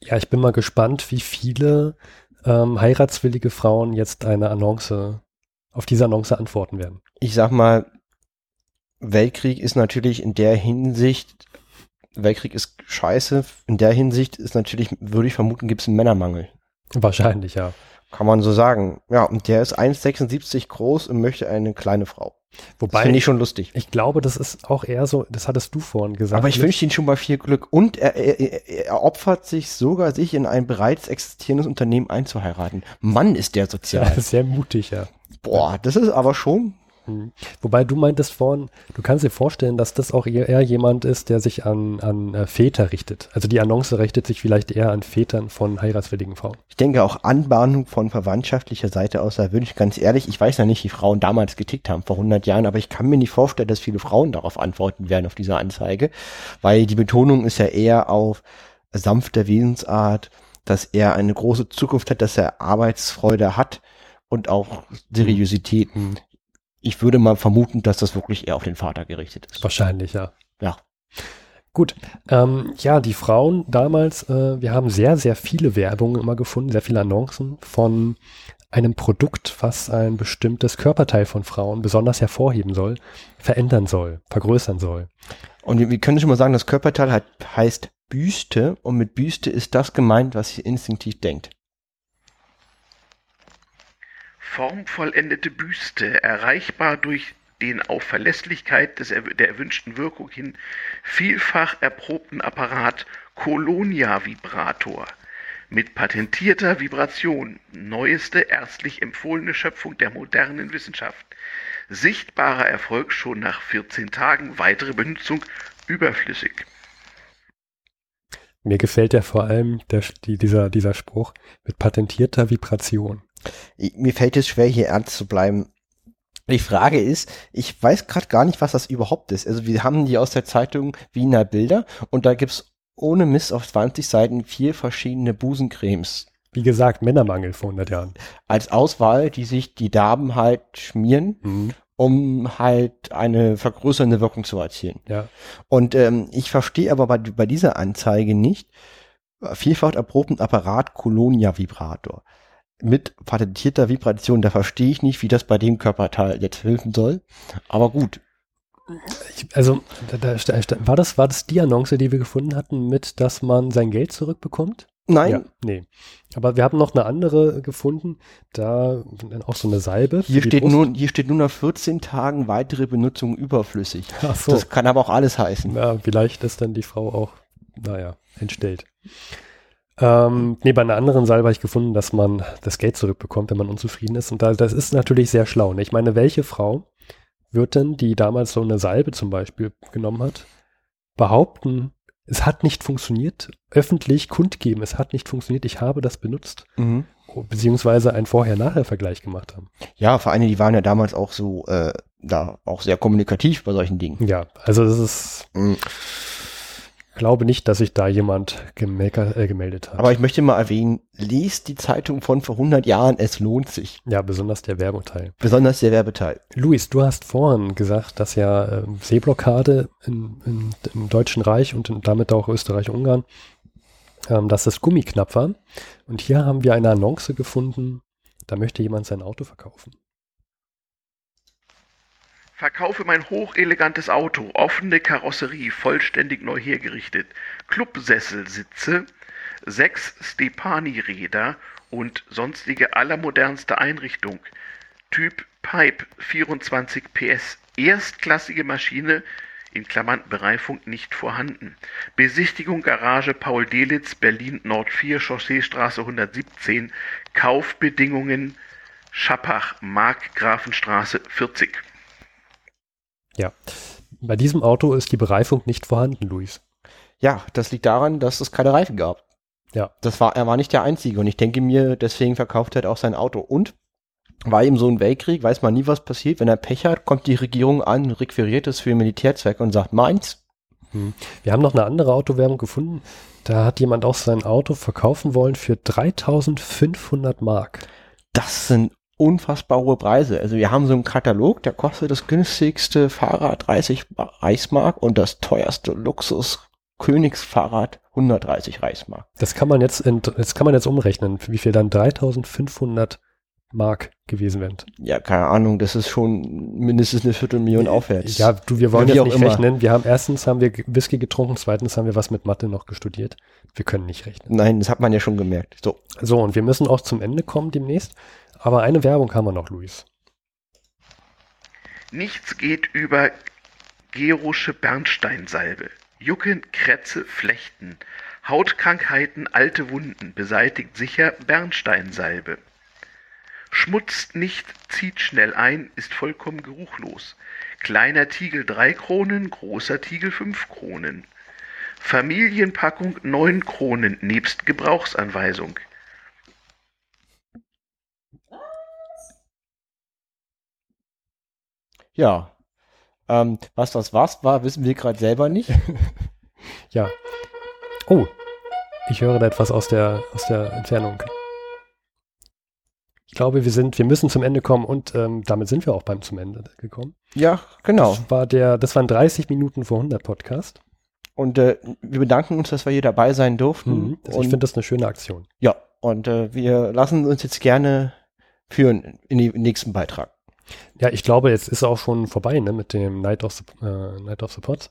Ja, ich bin mal gespannt, wie viele ähm, heiratswillige Frauen jetzt eine Annonce, auf diese Annonce antworten werden. Ich sag mal, Weltkrieg ist natürlich in der Hinsicht, Weltkrieg ist scheiße, in der Hinsicht ist natürlich, würde ich vermuten, gibt es einen Männermangel. Wahrscheinlich, ja. Kann man so sagen. Ja, und der ist 1,76 groß und möchte eine kleine Frau. Wobei, finde ich schon lustig. ich glaube, das ist auch eher so, das hattest du vorhin gesagt. Aber ich wünsche Ihnen schon mal viel Glück. Und er, er, er, er opfert sich sogar, sich in ein bereits existierendes Unternehmen einzuheiraten. Mann, ist der ja, sozial. sehr mutig, ja. Boah, das ist aber schon. Hm. Wobei du meintest vorhin, du kannst dir vorstellen, dass das auch eher jemand ist, der sich an, an äh, Väter richtet. Also die Annonce richtet sich vielleicht eher an Vätern von heiratswilligen Frauen. Ich denke auch Anbahnung von verwandtschaftlicher Seite aus, da würde ich ganz ehrlich, ich weiß ja nicht, wie Frauen damals getickt haben, vor 100 Jahren, aber ich kann mir nicht vorstellen, dass viele Frauen darauf antworten werden, auf diese Anzeige, weil die Betonung ist ja eher auf sanfte Wesensart, dass er eine große Zukunft hat, dass er Arbeitsfreude hat und auch Seriosität. Hm. Ich würde mal vermuten, dass das wirklich eher auf den Vater gerichtet ist. Wahrscheinlich, ja. Ja. Gut, ähm, ja, die Frauen damals, äh, wir haben sehr, sehr viele Werbungen immer gefunden, sehr viele Annoncen von einem Produkt, was ein bestimmtes Körperteil von Frauen besonders hervorheben soll, verändern soll, vergrößern soll. Und wir, wir können schon mal sagen, das Körperteil hat, heißt Büste und mit Büste ist das gemeint, was ihr instinktiv denkt. Formvollendete Büste, erreichbar durch den auf Verlässlichkeit des, der erwünschten Wirkung hin vielfach erprobten Apparat Colonia Vibrator mit patentierter Vibration, neueste ärztlich empfohlene Schöpfung der modernen Wissenschaft. Sichtbarer Erfolg schon nach 14 Tagen, weitere Benutzung überflüssig. Mir gefällt ja vor allem der, die, dieser, dieser Spruch mit patentierter Vibration. Mir fällt es schwer, hier ernst zu bleiben. Die Frage ist, ich weiß gerade gar nicht, was das überhaupt ist. Also wir haben die aus der Zeitung Wiener Bilder und da gibt's ohne Mist auf 20 Seiten vier verschiedene Busencremes Wie gesagt, Männermangel vor 100 Jahren. als Auswahl, die sich die Damen halt schmieren, Mhm. um halt eine vergrößernde Wirkung zu erzielen. Ja, Und ähm, ich verstehe aber bei, bei dieser Anzeige nicht, vielfach erprobten Apparat Colonia Vibrator. Mit patentierter Vibration, da verstehe ich nicht, wie das bei dem Körperteil jetzt helfen soll. Aber gut. ich, also da, da, war, das, war das die Annonce, die wir gefunden hatten, mit, dass man sein Geld zurückbekommt? Nein, Ja, nee. Aber wir haben noch eine andere gefunden, da auch so eine Salbe. hier, steht nur, hier steht nur nach 14 Tagen weitere Benutzung überflüssig. Ach so. Das kann aber auch alles heißen. Ja, vielleicht ist dann die Frau auch, naja, entstellt. Ähm, nee, bei einer anderen Salbe habe ich gefunden, dass man das Geld zurückbekommt, wenn man unzufrieden ist. Und da, das ist natürlich sehr schlau. Ne? Ich meine, welche Frau wird denn, die damals so eine Salbe zum Beispiel genommen hat, behaupten, es hat nicht funktioniert, öffentlich kundgeben, es hat nicht funktioniert, ich habe das benutzt, Mhm. beziehungsweise einen Vorher-Nachher-Vergleich gemacht haben. Ja, vor allem, die waren ja damals auch so, äh, da auch sehr kommunikativ bei solchen Dingen. Ja, also das ist, Mhm. Glaube nicht, dass sich da jemand gemecker, äh, gemeldet hat. Aber ich möchte mal erwähnen, liest die Zeitung von vor 100 Jahren, es lohnt sich. ja, besonders der Werbeteil. Besonders der Werbeteil. Luis, du hast vorhin gesagt, dass ja ähm, Seeblockade in, in, im Deutschen Reich und in, damit auch Österreich-Ungarn, ähm, dass das Gummi knapp war. Und hier haben wir eine Annonce gefunden, da möchte jemand sein Auto verkaufen. Verkaufe mein hochelegantes Auto, offene Karosserie, vollständig neu hergerichtet, Clubsesselsitze, sechs Stepani-Räder und sonstige allermodernste Einrichtung. Typ Pipe 24 PS, erstklassige Maschine, in Klammern Bereifung nicht vorhanden. Besichtigung Garage Paul Delitz, Berlin Nord 4, Chausseestraße 117, Kaufbedingungen Schappach, Markgrafenstraße 40. Ja, bei diesem Auto ist die Bereifung nicht vorhanden, Luis. Ja, das liegt daran, dass es keine Reifen gab. Ja. Das war, er war nicht der Einzige und ich denke mir, deswegen verkauft er halt auch sein Auto. Und war eben so ein Weltkrieg, weiß man nie, was passiert. Wenn er Pech hat, kommt die Regierung an, requiriert es für Militärzwecke und sagt, meins. Hm. Wir haben noch eine andere Autowerbung gefunden. Da hat jemand auch sein Auto verkaufen wollen für 3500 Mark. Das sind unfassbar hohe Preise. Also wir haben so einen Katalog, der kostet das günstigste Fahrrad 30 Reichsmark und das teuerste Luxus Königsfahrrad 130 Reichsmark. Das kann man jetzt, in, das kann man jetzt umrechnen, wie viel dann 3500 Mark gewesen wären. Ja, keine Ahnung, das ist schon mindestens eine Viertelmillion aufwärts. Ja, du, wir wollen jetzt nicht immer. rechnen. Wir haben erstens haben wir Whisky getrunken, zweitens haben wir was mit Mathe noch gestudiert. Wir können nicht rechnen. Nein, das hat man ja schon gemerkt. So, So, und wir müssen auch zum Ende kommen demnächst. Aber eine Werbung haben wir noch, Luis. Nichts geht über Gerusche Bernsteinsalbe. Jucken, Krätze, Flechten. Hautkrankheiten, alte Wunden beseitigt sicher Bernsteinsalbe. Schmutzt nicht, zieht schnell ein, ist vollkommen geruchlos. Kleiner Tiegel drei Kronen, großer Tiegel fünf Kronen. Familienpackung neun Kronen nebst Gebrauchsanweisung. Ja. Ähm, was das was war, wissen wir gerade selber nicht. Ja. Oh, ich höre da etwas aus der, aus der Entfernung. Ich glaube, wir sind, wir müssen zum Ende kommen und ähm, damit sind wir auch beim zum Ende gekommen. ja, genau. Das war der, das waren 30 Minuten vor 100 Podcast. Und äh, wir bedanken uns, dass wir hier dabei sein durften. Mhm. Also ich finde das eine schöne Aktion. ja, und äh, wir lassen uns jetzt gerne führen in den nächsten Beitrag. Ja, ich glaube, jetzt ist auch schon vorbei, ne, mit dem Night of the, äh, Night of the Pots.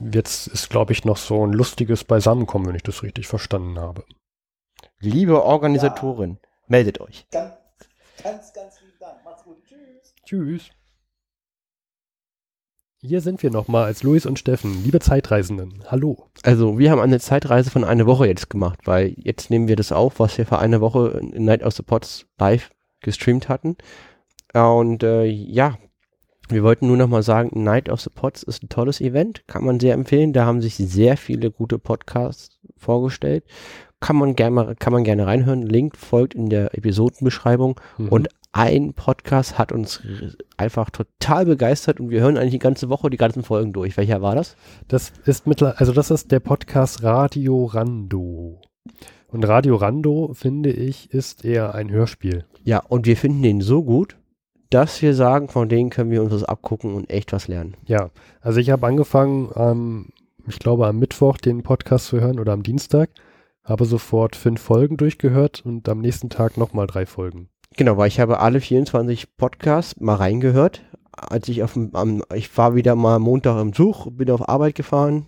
Jetzt ist, glaube ich, noch so ein lustiges Beisammenkommen, wenn ich das richtig verstanden habe. Liebe Organisatorin, meldet euch. Ganz, ganz, ganz vielen Dank. Macht's gut. Tschüss. Tschüss. Hier sind wir nochmal als Luis und Steffen, liebe Zeitreisenden. Hallo. Also, wir haben eine Zeitreise von einer Woche jetzt gemacht, weil jetzt nehmen wir das auf, was wir vor einer Woche in Night of the Pots live gestreamt hatten. Und äh, ja, wir wollten nur noch mal sagen, Night of the Pots ist ein tolles Event, kann man sehr empfehlen. Da haben sich sehr viele gute Podcasts vorgestellt. Kann man gerne, kann man gerne reinhören. Link folgt in der Episodenbeschreibung. Mhm. Und ein Podcast hat uns einfach total begeistert und wir hören eigentlich die ganze Woche die ganzen Folgen durch. Welcher war das? Das ist mittler, also das ist der Podcast Radio Rando. Und Radio Rando, finde ich, ist eher ein Hörspiel. Ja, und wir finden den so gut, dass wir sagen, von denen können wir uns was abgucken und echt was lernen. Ja, also ich habe angefangen, am, ich glaube am Mittwoch den Podcast zu hören oder am Dienstag, habe sofort fünf Folgen durchgehört und am nächsten Tag nochmal drei Folgen. Genau, weil ich habe alle 24 Podcasts mal reingehört. Als ich auf dem, am, ich war wieder mal Montag im Zug, bin auf Arbeit gefahren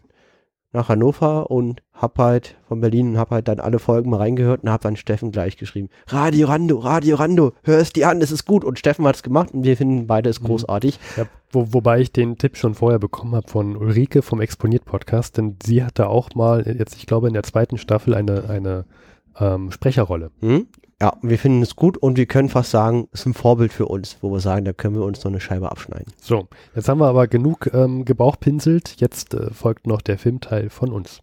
nach Hannover und hab halt von Berlin und hab halt dann alle Folgen mal reingehört und hab dann Steffen gleich geschrieben. Radio Rando, Radio Rando, hör es dir an, es ist gut. Und Steffen hat es gemacht und wir finden beide es Mhm. großartig. Ja, wo, wobei ich den Tipp schon vorher bekommen habe von Ulrike vom Exponiert-Podcast, denn sie hatte auch mal, jetzt ich glaube in der zweiten Staffel, eine, eine ähm, Sprecherrolle. Hm? Ja, wir finden es gut und wir können fast sagen, es ist ein Vorbild für uns, wo wir sagen, da können wir uns noch eine Scheibe abschneiden. So, jetzt haben wir aber genug ähm, gebauchpinselt, jetzt äh, folgt noch der Filmteil von uns.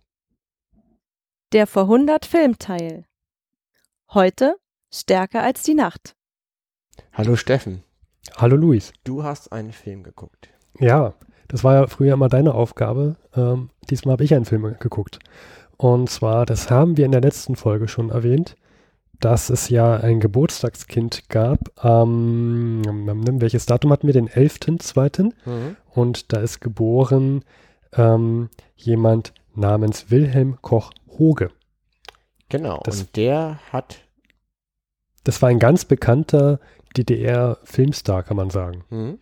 Der vor 100 Filmteil. Heute stärker als die Nacht. Hallo Steffen, Hallo Luis. du hast einen Film geguckt. Ja, das war ja früher immer deine Aufgabe. Ähm, diesmal habe ich einen Film geguckt. Und zwar, das haben wir in der letzten Folge schon erwähnt, dass es ja ein Geburtstagskind gab. Ähm, welches Datum hatten wir? Den 11.2. Und da ist geboren ähm, jemand namens Wilhelm Koch Hoge. Genau, Das- und der hat Das war ein ganz bekannter DDR-Filmstar, kann man sagen. hm,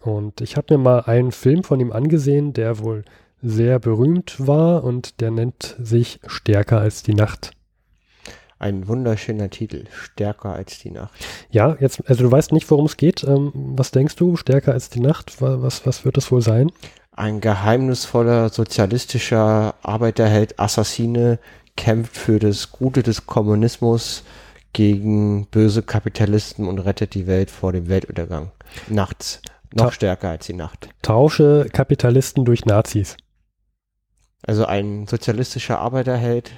Und ich habe mir mal einen Film von ihm angesehen, der wohl sehr berühmt war und der nennt sich Stärker als die Nacht. Ein wunderschöner Titel, Stärker als die Nacht. Ja, jetzt, also du weißt nicht, worum es geht. Ähm, was denkst du? Stärker als die Nacht? Wa- Was, was wird es wohl sein? Ein geheimnisvoller sozialistischer Arbeiterheld, Assassine, kämpft für das Gute des Kommunismus gegen böse Kapitalisten und rettet die Welt vor dem Weltuntergang. Nachts. Noch Ta- stärker als die Nacht. Tausche Kapitalisten durch Nazis. Also ein sozialistischer Arbeiterheld.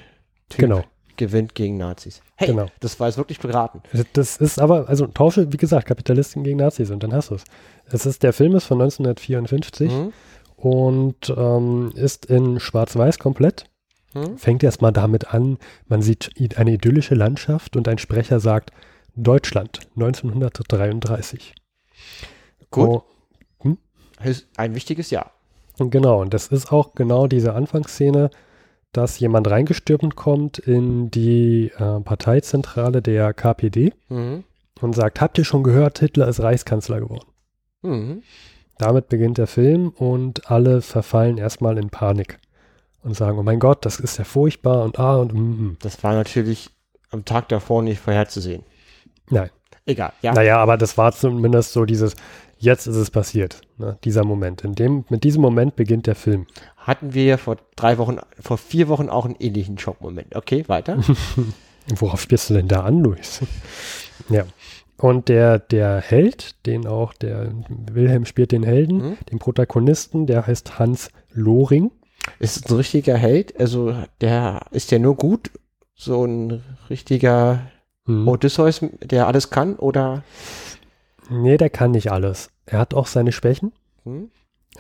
Typ. Genau. Gewinnt gegen Nazis. Hey, Genau. das war jetzt wirklich beraten. Das ist aber, also tausche, wie gesagt, Kapitalisten gegen Nazis und dann hast du es. Es ist, der Film ist von 1954 Mhm. und ähm, ist in Schwarz-Weiß komplett. Mhm. Fängt erstmal damit an, man sieht eine idyllische Landschaft und ein Sprecher sagt Deutschland 1933. Gut. Oh, Ist ein wichtiges Jahr. genau, und das ist auch genau diese Anfangsszene, dass jemand reingestürmt kommt in die äh, Parteizentrale der KPD Mhm. und sagt, habt ihr schon gehört, Hitler ist Reichskanzler geworden. Mhm. Damit beginnt der Film und alle verfallen erstmal in Panik und sagen, oh mein Gott, das ist ja furchtbar und ah und mm, mm. Das war natürlich am Tag davor nicht vorherzusehen. Nein. Egal, ja. Naja, aber das war zumindest so dieses, jetzt ist es passiert, ne, dieser Moment. In dem, mit diesem Moment beginnt der Film. Hatten wir vor drei Wochen, vor vier Wochen auch einen ähnlichen Schockmoment. Okay, weiter. Worauf spielst du denn da an, Luis? ja. Und der, der Held, den auch der Wilhelm spielt den Helden, Mhm. den Protagonisten, der heißt Hans Loring. Ist ein richtiger Held, also der ist ja nur gut, so ein richtiger Mhm. Odysseus, der alles kann, oder? Nee, der kann nicht alles. Er hat auch seine Schwächen. Hm?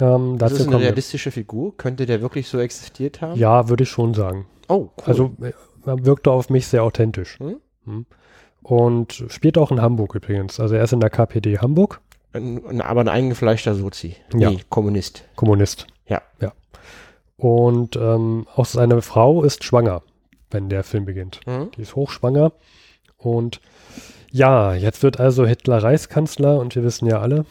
Ähm, Das dazu ist eine realistische Figur. Könnte der wirklich so existiert haben? Ja, würde ich schon sagen. Oh, cool. Also äh, er wirkte auf mich sehr authentisch. Hm? Hm. Und spielt auch in Hamburg übrigens. Also er ist in der KPD Hamburg, ein, ein, aber ein eingefleischter Sozi. Ja. Nee, Kommunist. Kommunist. Ja. Ja. Und ähm, auch seine Frau ist schwanger, wenn der Film beginnt. Hm? Die ist hochschwanger. Und ja, jetzt wird also Hitler Reichskanzler und wir wissen ja alle,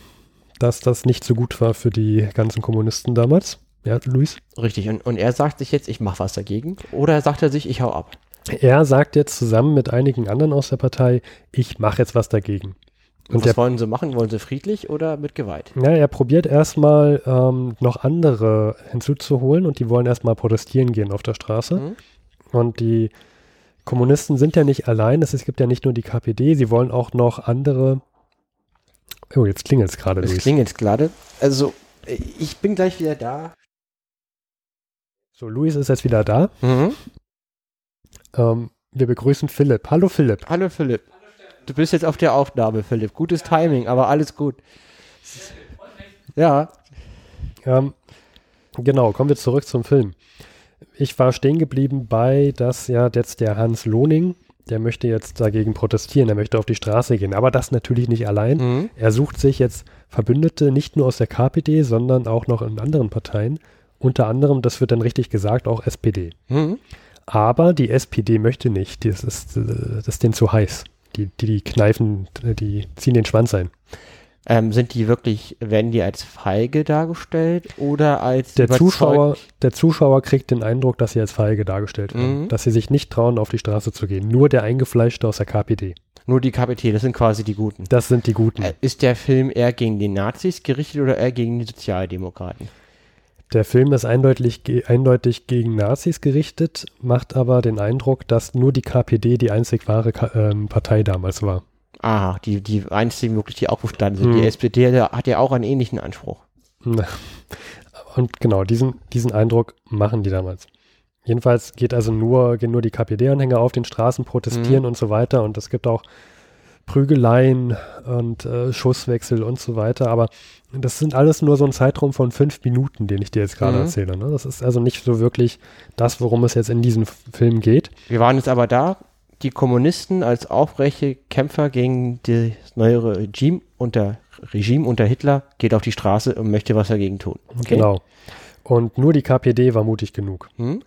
dass das nicht so gut war für die ganzen Kommunisten damals. Ja, Luis? Richtig. Und, und er sagt sich jetzt, ich mache was dagegen. Oder sagt er sich, ich hau ab. Er sagt jetzt zusammen mit einigen anderen aus der Partei, ich mache jetzt was dagegen. Und, was der, wollen sie machen? Wollen sie friedlich oder mit Gewalt? ja, er probiert erstmal ähm, noch andere hinzuzuholen und die wollen erstmal protestieren gehen auf der Straße. Mhm. Und die Kommunisten sind ja nicht allein, es, gibt ja nicht nur die KPD, sie wollen auch noch andere. Oh, jetzt klingelt es gerade, Es jetzt gerade. Also, ich bin gleich wieder da. So, Luis ist jetzt wieder da. Mhm. Ähm, wir begrüßen Philipp. Hallo Philipp. Hallo Philipp. Du bist jetzt auf der Aufnahme, Philipp. Gutes Timing, aber alles gut. Ja. Ähm, genau, kommen wir zurück zum Film. Ich war stehen geblieben bei, dass ja jetzt der Hans Lohning, der möchte jetzt dagegen protestieren, er möchte auf die Straße gehen, aber das natürlich nicht allein. Mhm. Er sucht sich jetzt Verbündete nicht nur aus der KPD, sondern auch noch in anderen Parteien. Unter anderem, das wird dann richtig gesagt, auch SPD. Mhm. Aber die SPD möchte nicht, das ist, äh, das ist denen zu heiß. Die, die, die kneifen, die ziehen den Schwanz ein. Ähm, sind die wirklich, werden die als feige dargestellt oder als Der Zuschauer, der Zuschauer kriegt den Eindruck, dass sie als feige dargestellt werden. Mhm. Dass sie sich nicht trauen, auf die Straße zu gehen. Nur der Eingefleischte aus der KPD. Nur die KPT, das sind quasi die Guten. Das sind die Guten. Äh, Ist der Film eher gegen die Nazis gerichtet oder eher gegen die Sozialdemokraten? Der Film ist eindeutig, ge eindeutig gegen Nazis gerichtet, macht aber den Eindruck, dass nur die KPD die einzig wahre Ka ähm, Partei damals war. Aha, die, die einzigen wirklich, die aufgestanden sind. Mhm. Die SPD hat ja- auch einen ähnlichen Anspruch. Und genau, diesen, diesen Eindruck machen die damals. Jedenfalls geht also nur, gehen nur die KPD-Anhänger auf den Straßen, protestieren Mhm. und so weiter. Und es gibt auch Prügeleien und äh, Schusswechsel und so weiter. Aber das sind alles nur so ein Zeitraum von fünf Minuten, den ich dir jetzt gerade Mhm. erzähle. Ne? Das ist also nicht so wirklich das, worum es jetzt in diesem Film geht. Wir waren jetzt aber da, die Kommunisten als aufrechte Kämpfer gegen das neuere Regime unter, Regime unter Hitler geht auf die Straße und möchte was dagegen tun. Okay? Genau. Und nur die KPD war mutig genug. Hm?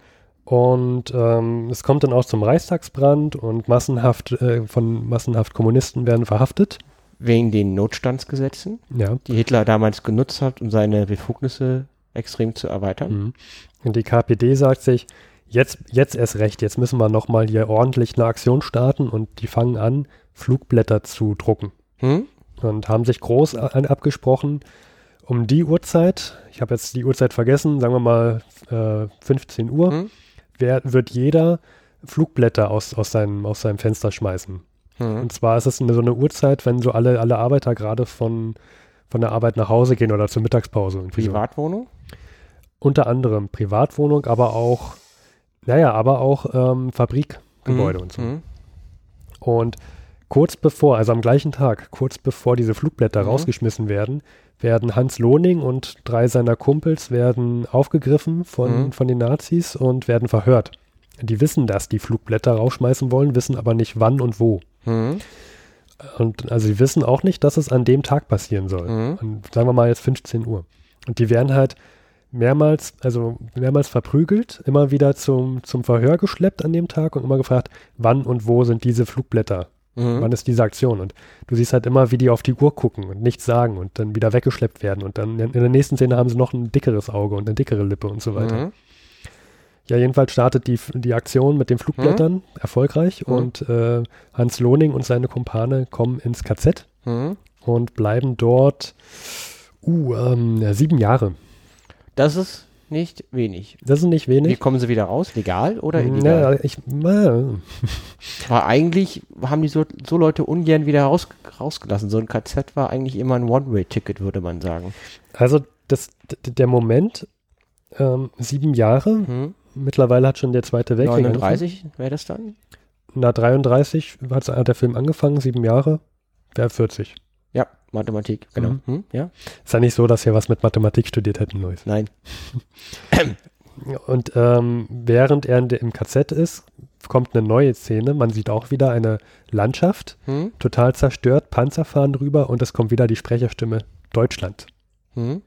Und ähm, es kommt dann auch zum Reichstagsbrand und massenhaft äh, von massenhaft Kommunisten werden verhaftet. Wegen den Notstandsgesetzen, Ja. die Hitler damals genutzt hat, um seine Befugnisse extrem zu erweitern. Mhm. Und die KPD sagt sich, jetzt, jetzt erst recht, jetzt müssen wir nochmal hier ordentlich eine Aktion starten und die fangen an, Flugblätter zu drucken. Hm? Und haben sich groß abgesprochen, um die Uhrzeit, ich habe jetzt die Uhrzeit vergessen, sagen wir mal äh, 15 Uhr, Hm? wer, wird jeder Flugblätter aus, aus, seinem, aus seinem Fenster schmeißen. Hm? Und zwar ist es eine, so eine Uhrzeit, wenn so alle, alle Arbeiter gerade von, von der Arbeit nach Hause gehen oder zur Mittagspause. irgendwie so. Privatwohnung? Unter anderem Privatwohnung, aber auch, naja, aber auch ähm, Fabrikgebäude Gebäude Mhm. und so. Mhm. Und kurz bevor, also am gleichen Tag, kurz bevor diese Flugblätter Mhm. rausgeschmissen werden, werden Hans Lohning und drei seiner Kumpels werden aufgegriffen von, Mhm. von den Nazis und werden verhört. Die wissen, dass die Flugblätter rausschmeißen wollen, wissen aber nicht wann und wo. Mhm. Und also sie wissen auch nicht, dass es an dem Tag passieren soll. Mhm. Und sagen wir mal jetzt 15 Uhr. Und die werden halt mehrmals, also mehrmals verprügelt, immer wieder zum, zum Verhör geschleppt an dem Tag und immer gefragt, wann und wo sind diese Flugblätter? Mhm. Wann ist diese Aktion? Und du siehst halt immer, wie die auf die Uhr gucken und nichts sagen und dann wieder weggeschleppt werden. Und dann in der nächsten Szene haben sie noch ein dickeres Auge und eine dickere Lippe und so weiter. Mhm. Ja, jedenfalls startet die, die Aktion mit den Flugblättern erfolgreich Mhm. und äh, Hans Lohning und seine Kumpane kommen ins KZ Mhm. und bleiben dort uh, ähm, sieben Jahre. Das ist nicht wenig. Das ist nicht Wie wenig. kommen sie wieder raus? Legal oder illegal? Ja, ich, na, War eigentlich, haben die so, so Leute ungern wieder raus, rausgelassen. So ein KZ war eigentlich immer ein One-Way-Ticket, würde man sagen. also das, der Moment, ähm, sieben Jahre, Mhm. mittlerweile hat schon der Zweite Weltkrieg 39 wäre das dann? Na, 33 hat, hat der Film angefangen, sieben Jahre, wäre 40. Mathematik, genau. Mhm. Hm? Ja? Ist ja nicht so, dass wir was mit Mathematik studiert hätten, Luis. Nein. Und ähm, während er im KZ ist, kommt eine neue Szene. Man sieht auch wieder eine Landschaft, Hm? total zerstört, Panzer fahren drüber und es kommt wieder die Sprecherstimme Deutschland. Hm?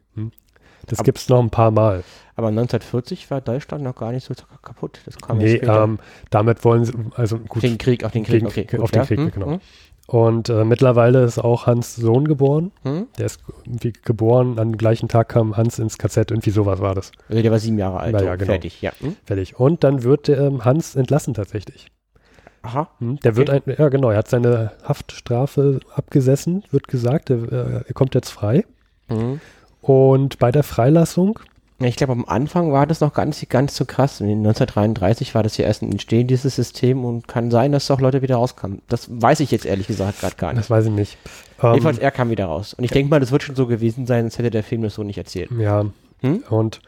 Das Ab- gibt es noch ein paar Mal. Aber 1940 war Deutschland noch gar nicht so kaputt. Das kam Nee, ähm, damit wollen sie, also gut, den Krieg, auf den Krieg, gegen- okay. auf gut, den ja. Krieg, Hm? genau. Und äh, mittlerweile ist auch Hans Sohn geboren. Hm? Der ist irgendwie geboren, am gleichen Tag kam Hans ins KZ, irgendwie sowas war das. Also der war sieben Jahre alt. Ja, genau. Fertig, ja. Hm? Fertig. Und dann wird ähm, Hans entlassen tatsächlich. Aha. Hm, Der wird, ein, ja genau, er hat seine Haftstrafe abgesessen, wird gesagt, er, äh, er kommt jetzt frei. Hm. Und bei der Freilassung, Ja, Ich glaube, am Anfang war das noch ganz, ganz so krass. In 1933 war das ja erst ein Entstehen dieses System und kann sein, dass auch Leute wieder rauskamen. Das weiß ich jetzt ehrlich gesagt gerade gar nicht. das weiß ich nicht. Ähm, Jedenfalls, er kam wieder raus. Und ich denke mal, das wird schon so gewesen sein, sonst hätte der Film das so nicht erzählt. ja, Hm? und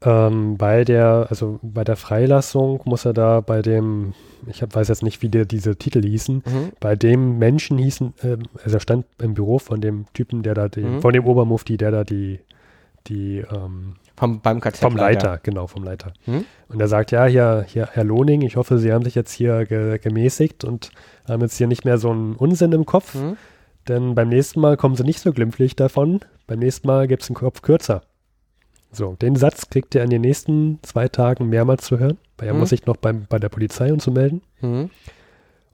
ähm, bei der, also bei der Freilassung muss er da bei dem, ich hab, weiß jetzt nicht, wie der, diese Titel hießen, Mhm. bei dem Menschen hießen, ähm, also er stand im Büro von dem Typen, der da, die, Mhm. von dem Obermufti, der da die, die, ähm, Vom, beim vom Leiter, genau, vom Leiter. Mhm. Und er sagt, ja, hier, hier, Herr Lohning, ich hoffe, Sie haben sich jetzt hier ge gemäßigt und haben jetzt hier nicht mehr so einen Unsinn im Kopf, Mhm. denn beim nächsten Mal kommen Sie nicht so glimpflich davon. Beim nächsten Mal gibt es einen Kopf kürzer. So, den Satz kriegt er in den nächsten zwei Tagen mehrmals zu hören, weil er Mhm. muss sich noch beim, bei der Polizei und zu melden.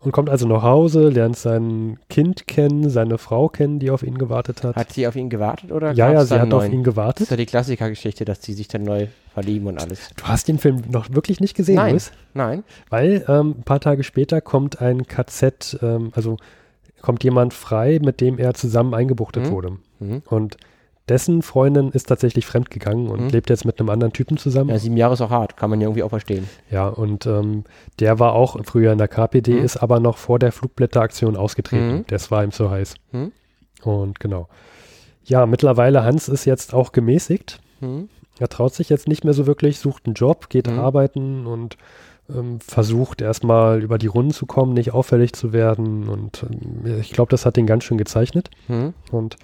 Und kommt also nach Hause, lernt sein Kind kennen, seine Frau kennen, die auf ihn gewartet hat. Hat sie auf ihn gewartet oder ja, ja, sie hat einen auf neuen? ihn Das gewartet. ist ja die Klassikergeschichte, dass die sich dann neu verlieben und alles. Du hast den Film noch wirklich nicht gesehen, Nein. Luis? Nein. Weil ähm, ein paar Tage später kommt ein KZ, ähm, also kommt jemand frei, mit dem er zusammen eingebuchtet Mhm. wurde. Mhm. Und dessen Freundin ist tatsächlich fremdgegangen und Mhm. lebt jetzt mit einem anderen Typen zusammen. Ja, Ja, sieben Jahre ist auch hart, kann man ja irgendwie auch verstehen. und ähm, der war auch früher in der KPD, Mhm. ist aber noch vor der Flugblätteraktion ausgetreten. Mhm. Das war ihm zu heiß. Mhm. Und genau. Ja, mittlerweile Hans ist jetzt auch gemäßigt. Mhm. Er traut sich jetzt nicht mehr so wirklich, sucht einen Job, geht Mhm. arbeiten und ähm, versucht erstmal über die Runden zu kommen, nicht auffällig zu werden. Und ähm, ich glaube, das hat ihn ganz schön gezeichnet. Und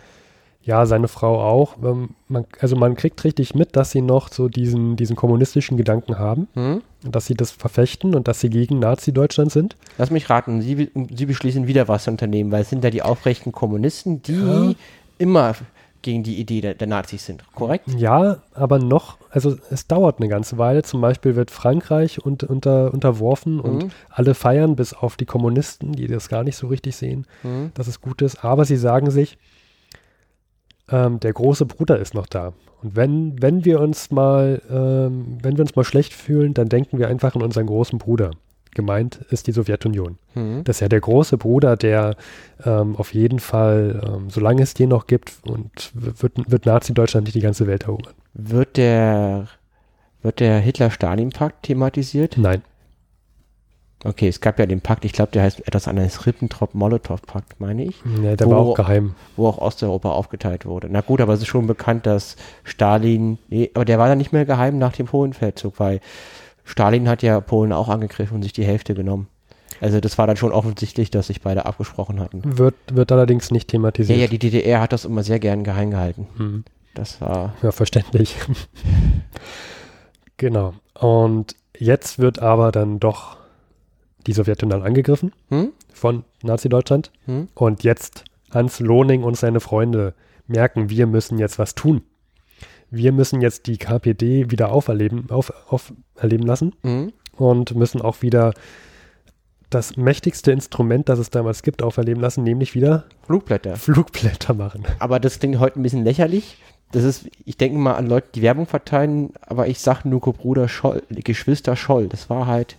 ja, seine Frau auch. Ähm, man, also man kriegt richtig mit, dass sie noch so diesen, diesen kommunistischen Gedanken haben, Mhm. dass sie das verfechten und dass sie gegen Nazi-Deutschland sind. Lass mich raten, Sie, Sie beschließen wieder was zu unternehmen, weil es sind ja die aufrechten Kommunisten, die Ja. immer gegen die Idee der, der Nazis sind, korrekt? Ja, aber noch, also es dauert eine ganze Weile. Zum Beispiel wird Frankreich und, unter, unterworfen und Mhm. alle feiern, bis auf die Kommunisten, die das gar nicht so richtig sehen, Mhm. dass es gut ist. Aber sie sagen sich, ähm, der große Bruder ist noch da. Und wenn, wenn wir uns mal, ähm, wenn wir uns mal schlecht fühlen, dann denken wir einfach an unseren großen Bruder. Gemeint ist die Sowjetunion. Mhm. Das ist ja der große Bruder, der ähm, auf jeden Fall, ähm, solange es den noch gibt, und wird, wird Nazi-Deutschland nicht die ganze Welt erobern. Wird der, wird der Hitler-Stalin-Pakt thematisiert? Nein. Okay, es gab ja den Pakt, ich glaube, der heißt etwas anderes, Ribbentrop-Molotow-Pakt, meine ich, Ja, der Wo- war auch geheim. wo auch Osteuropa aufgeteilt wurde. Na gut, aber es ist schon bekannt, dass Stalin, nee, aber der war dann nicht mehr geheim nach dem Polenfeldzug, weil Stalin hat ja Polen auch angegriffen und sich die Hälfte genommen. Also das war dann schon offensichtlich, dass sich beide abgesprochen hatten. Wird, wird allerdings nicht Ja, thematisiert. ja, die DDR hat das immer sehr gern geheim gehalten. Hm. Das war. Ja, verständlich. genau. Und jetzt wird aber dann doch die Sowjetunion angegriffen Hm? von Nazi-Deutschland. Hm? Und jetzt Hans Lohning und seine Freunde merken, wir müssen jetzt was tun. Wir müssen jetzt die KPD wieder auferleben, auf, auferleben lassen Hm? und müssen auch wieder das mächtigste Instrument, das es damals gibt, auferleben lassen, nämlich wieder Flugblätter. Flugblätter machen. Aber das klingt heute ein bisschen lächerlich. Das ist, ich denke mal an Leute, die Werbung verteilen, aber ich sag nur Bruder Scholl, Geschwister Scholl. Das war halt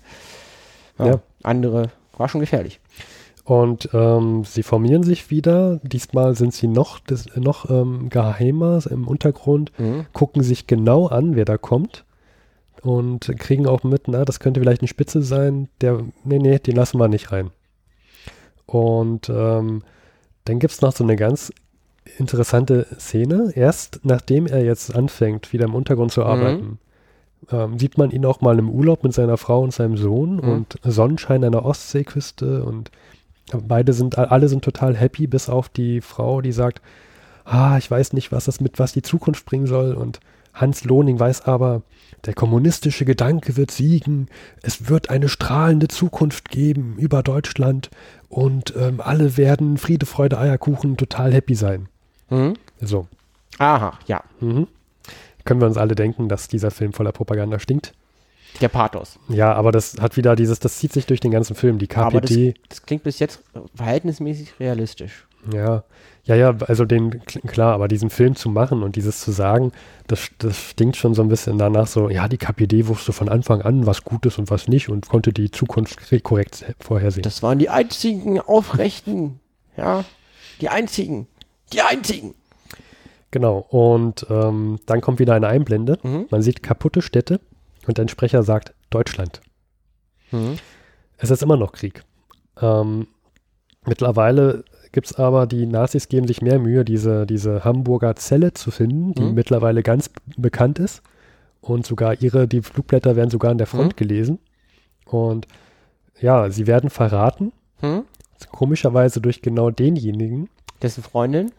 ja, Ja. Andere, war schon gefährlich. Und ähm, sie formieren sich wieder. Diesmal sind sie noch, des, noch ähm, geheimer im Untergrund, Mhm. gucken sich genau an, wer da kommt und kriegen auch mit, na, das könnte vielleicht eine Spitze sein. Der, nee, nee, den lassen wir nicht rein. Und ähm, dann gibt es noch so eine ganz interessante Szene. Erst nachdem er jetzt anfängt, wieder im Untergrund zu arbeiten, ähm, sieht man ihn auch mal im Urlaub mit seiner Frau und seinem Sohn Mhm. und Sonnenschein an der Ostseeküste und beide sind, alle sind total happy, bis auf die Frau, die sagt, ah, ich weiß nicht, was das mit was die Zukunft bringen soll und Hans Lohning weiß aber, der kommunistische Gedanke wird siegen, es wird eine strahlende Zukunft geben über Deutschland und ähm, alle werden Friede, Freude, Eierkuchen total happy sein. Mhm. So, Aha, ja. mhm. Können wir uns alle denken, dass dieser Film voller Propaganda stinkt. Der Pathos. Ja, aber das hat wieder dieses, das zieht sich durch den ganzen Film. Die Aber das, KPD, das klingt bis jetzt verhältnismäßig realistisch. ja, ja, ja, also den, klar, aber diesen Film zu machen und dieses zu sagen, das, das stinkt schon so ein bisschen danach so, ja, die KPD wusste von Anfang an, was gut ist und was nicht und konnte die Zukunft korrekt vorhersehen. Das waren die einzigen Aufrechten. Ja, die einzigen. Die einzigen. Genau, und ähm, dann kommt wieder eine Einblende. Mhm. Man sieht kaputte Städte und ein Sprecher sagt Deutschland. Mhm. Es ist immer noch Krieg. Ähm, mittlerweile gibt es aber, die Nazis geben sich mehr Mühe, diese, diese Hamburger Zelle zu finden, die Mhm. mittlerweile ganz bekannt ist. Und sogar ihre, die Flugblätter werden sogar an der Front Mhm. gelesen. Und ja, sie werden verraten, Mhm. komischerweise durch genau denjenigen. Dessen Freundin.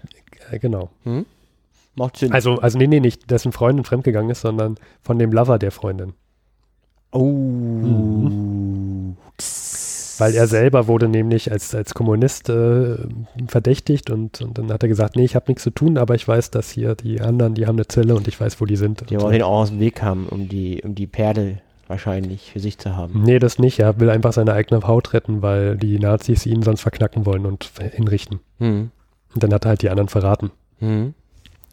Äh, genau. Macht Sinn. Also, also nee, nee, nicht dessen Freundin fremdgegangen ist, sondern von dem Lover der Freundin. oh. Mhm. Weil er selber wurde nämlich als, als Kommunist äh, verdächtigt und, und dann hat er gesagt, nee, ich habe nichts zu tun, aber ich weiß, dass hier die anderen, die haben eine Zelle und ich weiß, wo die sind. Die so. wollen ihn auch aus dem Weg haben, um die, um die Perle wahrscheinlich für sich zu haben. Nee, das nicht. Er will einfach seine eigene Haut retten, weil die Nazis ihn sonst verknacken wollen und hinrichten. Mhm. Und dann hat er halt die anderen verraten. Mhm.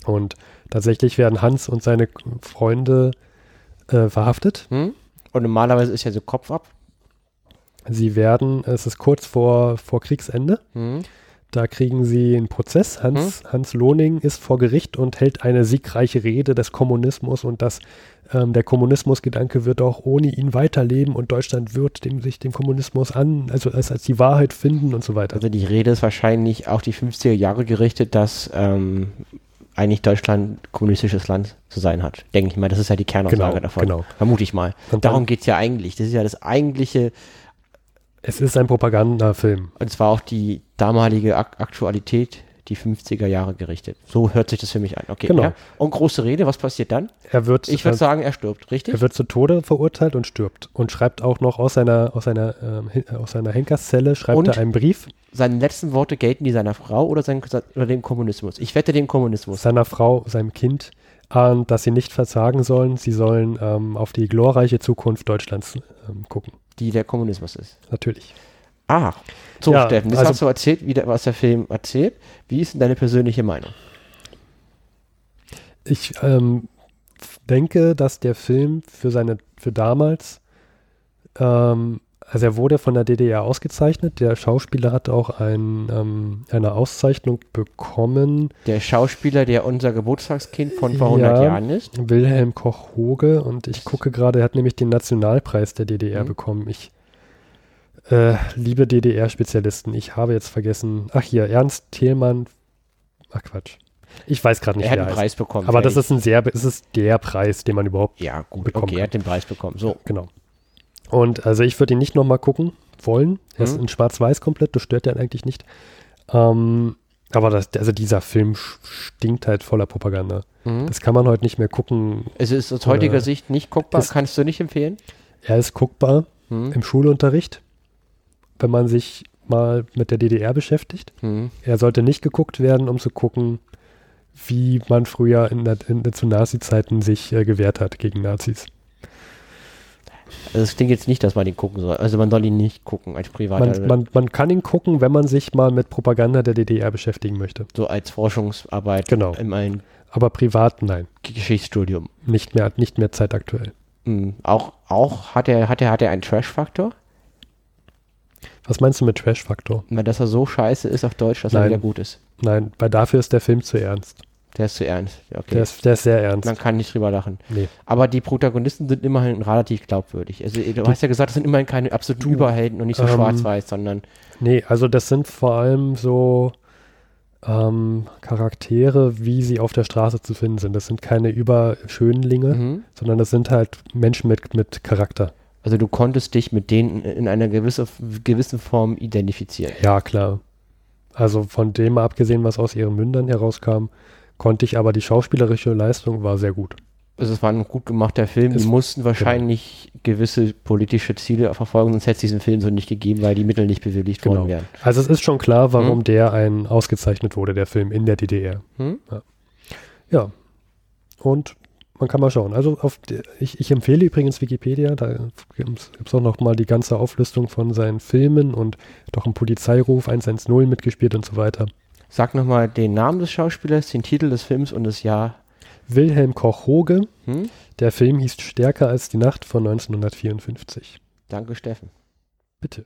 Und tatsächlich werden Hans und seine Freunde äh, verhaftet. Mhm. Und normalerweise ist ja so Kopf ab. Sie werden, es ist kurz vor, vor Kriegsende, Mhm. Da kriegen sie einen Prozess. Hans, Hans Lohning ist vor Gericht und hält eine siegreiche Rede des Kommunismus und dass ähm, der Kommunismusgedanke wird auch ohne ihn weiterleben und Deutschland wird dem, sich dem Kommunismus an, also als, als die Wahrheit finden und so weiter. Also die Rede ist wahrscheinlich auf die 50er Jahre gerichtet, dass ähm, eigentlich Deutschland kommunistisches Land zu sein hat. Denke ich mal, das ist ja die Kernaussage Genau, davon. genau. Vermute ich mal. Und Darum geht es ja eigentlich. Das ist ja das eigentliche, Es ist ein Propagandafilm. und zwar auch die damalige Ak Aktualität, die 50er Jahre gerichtet. So hört sich das für mich an. Okay, Genau. ja. Und große Rede, was passiert dann? Er wird, Ich würde äh, sagen, er stirbt, richtig? er wird zu Tode verurteilt und stirbt und schreibt auch noch aus seiner, aus seiner, ähm, Hin- aus seiner Henkerszelle, schreibt Und? er einen Brief Seine letzten Worte gelten die seiner Frau oder, sein, oder dem Kommunismus? Ich wette dem Kommunismus. seiner Frau, seinem Kind, äh, dass sie nicht versagen sollen. Sie sollen ähm, auf die glorreiche Zukunft Deutschlands ähm, gucken. Die der Kommunismus ist. Natürlich. Ah, so Ja, Steffen, jetzt also- hast du erzählt, wie der, was der Film erzählt. Wie ist denn deine persönliche Meinung? Ich ähm, denke, dass der Film für seine, für damals, ähm, also er wurde von der DDR ausgezeichnet. Der Schauspieler hat auch ein, ähm, eine Auszeichnung bekommen. Der Schauspieler, der unser Geburtstagskind von vor 100 Ja. Jahren ist. Wilhelm Koch-Hoge und ich gucke gerade, er hat nämlich den Nationalpreis der DDR Mhm. bekommen. Ich äh, liebe DDR-Spezialisten. Ich habe jetzt vergessen. Ach hier, Ernst Thielmann. Ach Quatsch. Ich weiß gerade nicht, Er hat wie er einen heißt. Preis bekommen. Aber das ist ein sehr, es ist der Preis, den man überhaupt Ja, gut, bekommen okay, er hat den Preis bekommen. So. Genau. Und also ich würde ihn nicht nochmal gucken, wollen. Er ist Mhm. in Schwarz-Weiß komplett, das stört ja eigentlich nicht. Ähm, aber das, also dieser Film stinkt halt voller Propaganda. Mhm. Das kann man heute nicht mehr gucken. Es ist aus heutiger Oder- Sicht nicht guckbar. ist- Kannst du nicht empfehlen? Er ist guckbar Mhm. im Schulunterricht, wenn man sich mal mit der DDR beschäftigt. Mhm. Er sollte nicht geguckt werden, um zu gucken, wie man früher in der, in, zu Nazi-Zeiten sich äh, gewehrt hat gegen Nazis. Also es klingt jetzt nicht, dass man ihn gucken soll. Also man soll ihn nicht gucken als Privater. Man, man, man kann ihn gucken, wenn man sich mal mit Propaganda der DDR beschäftigen möchte. so als Forschungsarbeit Genau. in Aber privat nein. Geschichtsstudium. Nicht mehr, nicht mehr zeitaktuell. Mhm. Auch, auch hat er, hat er, hat er einen Trash-Faktor? Was meinst du mit Trash-Faktor? Weil dass er so scheiße ist auf Deutsch, dass er Nein. wieder gut ist. Nein, weil dafür ist der Film zu ernst. Der ist zu ernst. Ja, Okay. Der, ist, der ist sehr ernst. Man kann nicht drüber lachen. Nee. Aber die Protagonisten sind immerhin relativ glaubwürdig. Also du hast ja gesagt, das sind immerhin keine absoluten Überhelden und nicht so Ähm, schwarz-weiß, sondern Nee, also das sind vor allem so ähm, Charaktere, wie sie auf der Straße zu finden sind. Das sind keine Überschönlinge, mhm. sondern das sind halt Menschen mit, mit Charakter. Also du konntest dich mit denen in einer gewisse, gewissen Form identifizieren. Ja, klar. Also von dem abgesehen, was aus ihren Mündern herauskam, konnte ich aber die schauspielerische Leistung war sehr gut. Also es war ein gut gemachter Film. Es- die mussten wahrscheinlich gewisse politische Ziele verfolgen, sonst hätte es diesen Film so nicht gegeben, weil die Mittel nicht bewilligt Genau. worden wären. Also es ist schon klar, warum Mhm. der ein ausgezeichnet wurde, der Film in der DDR. Hm? Ja. Und man kann mal schauen. Also auf ich, ich empfehle übrigens Wikipedia, da gibt es auch noch mal die ganze Auflistung von seinen Filmen und doch ein Polizeiruf 110 mitgespielt und so weiter. Sag nochmal den Namen des Schauspielers, den Titel des Films und das Jahr. Wilhelm Koch-Hoge, Hm? der Film hieß Stärker als die Nacht von 1954. Danke, Steffen. Bitte.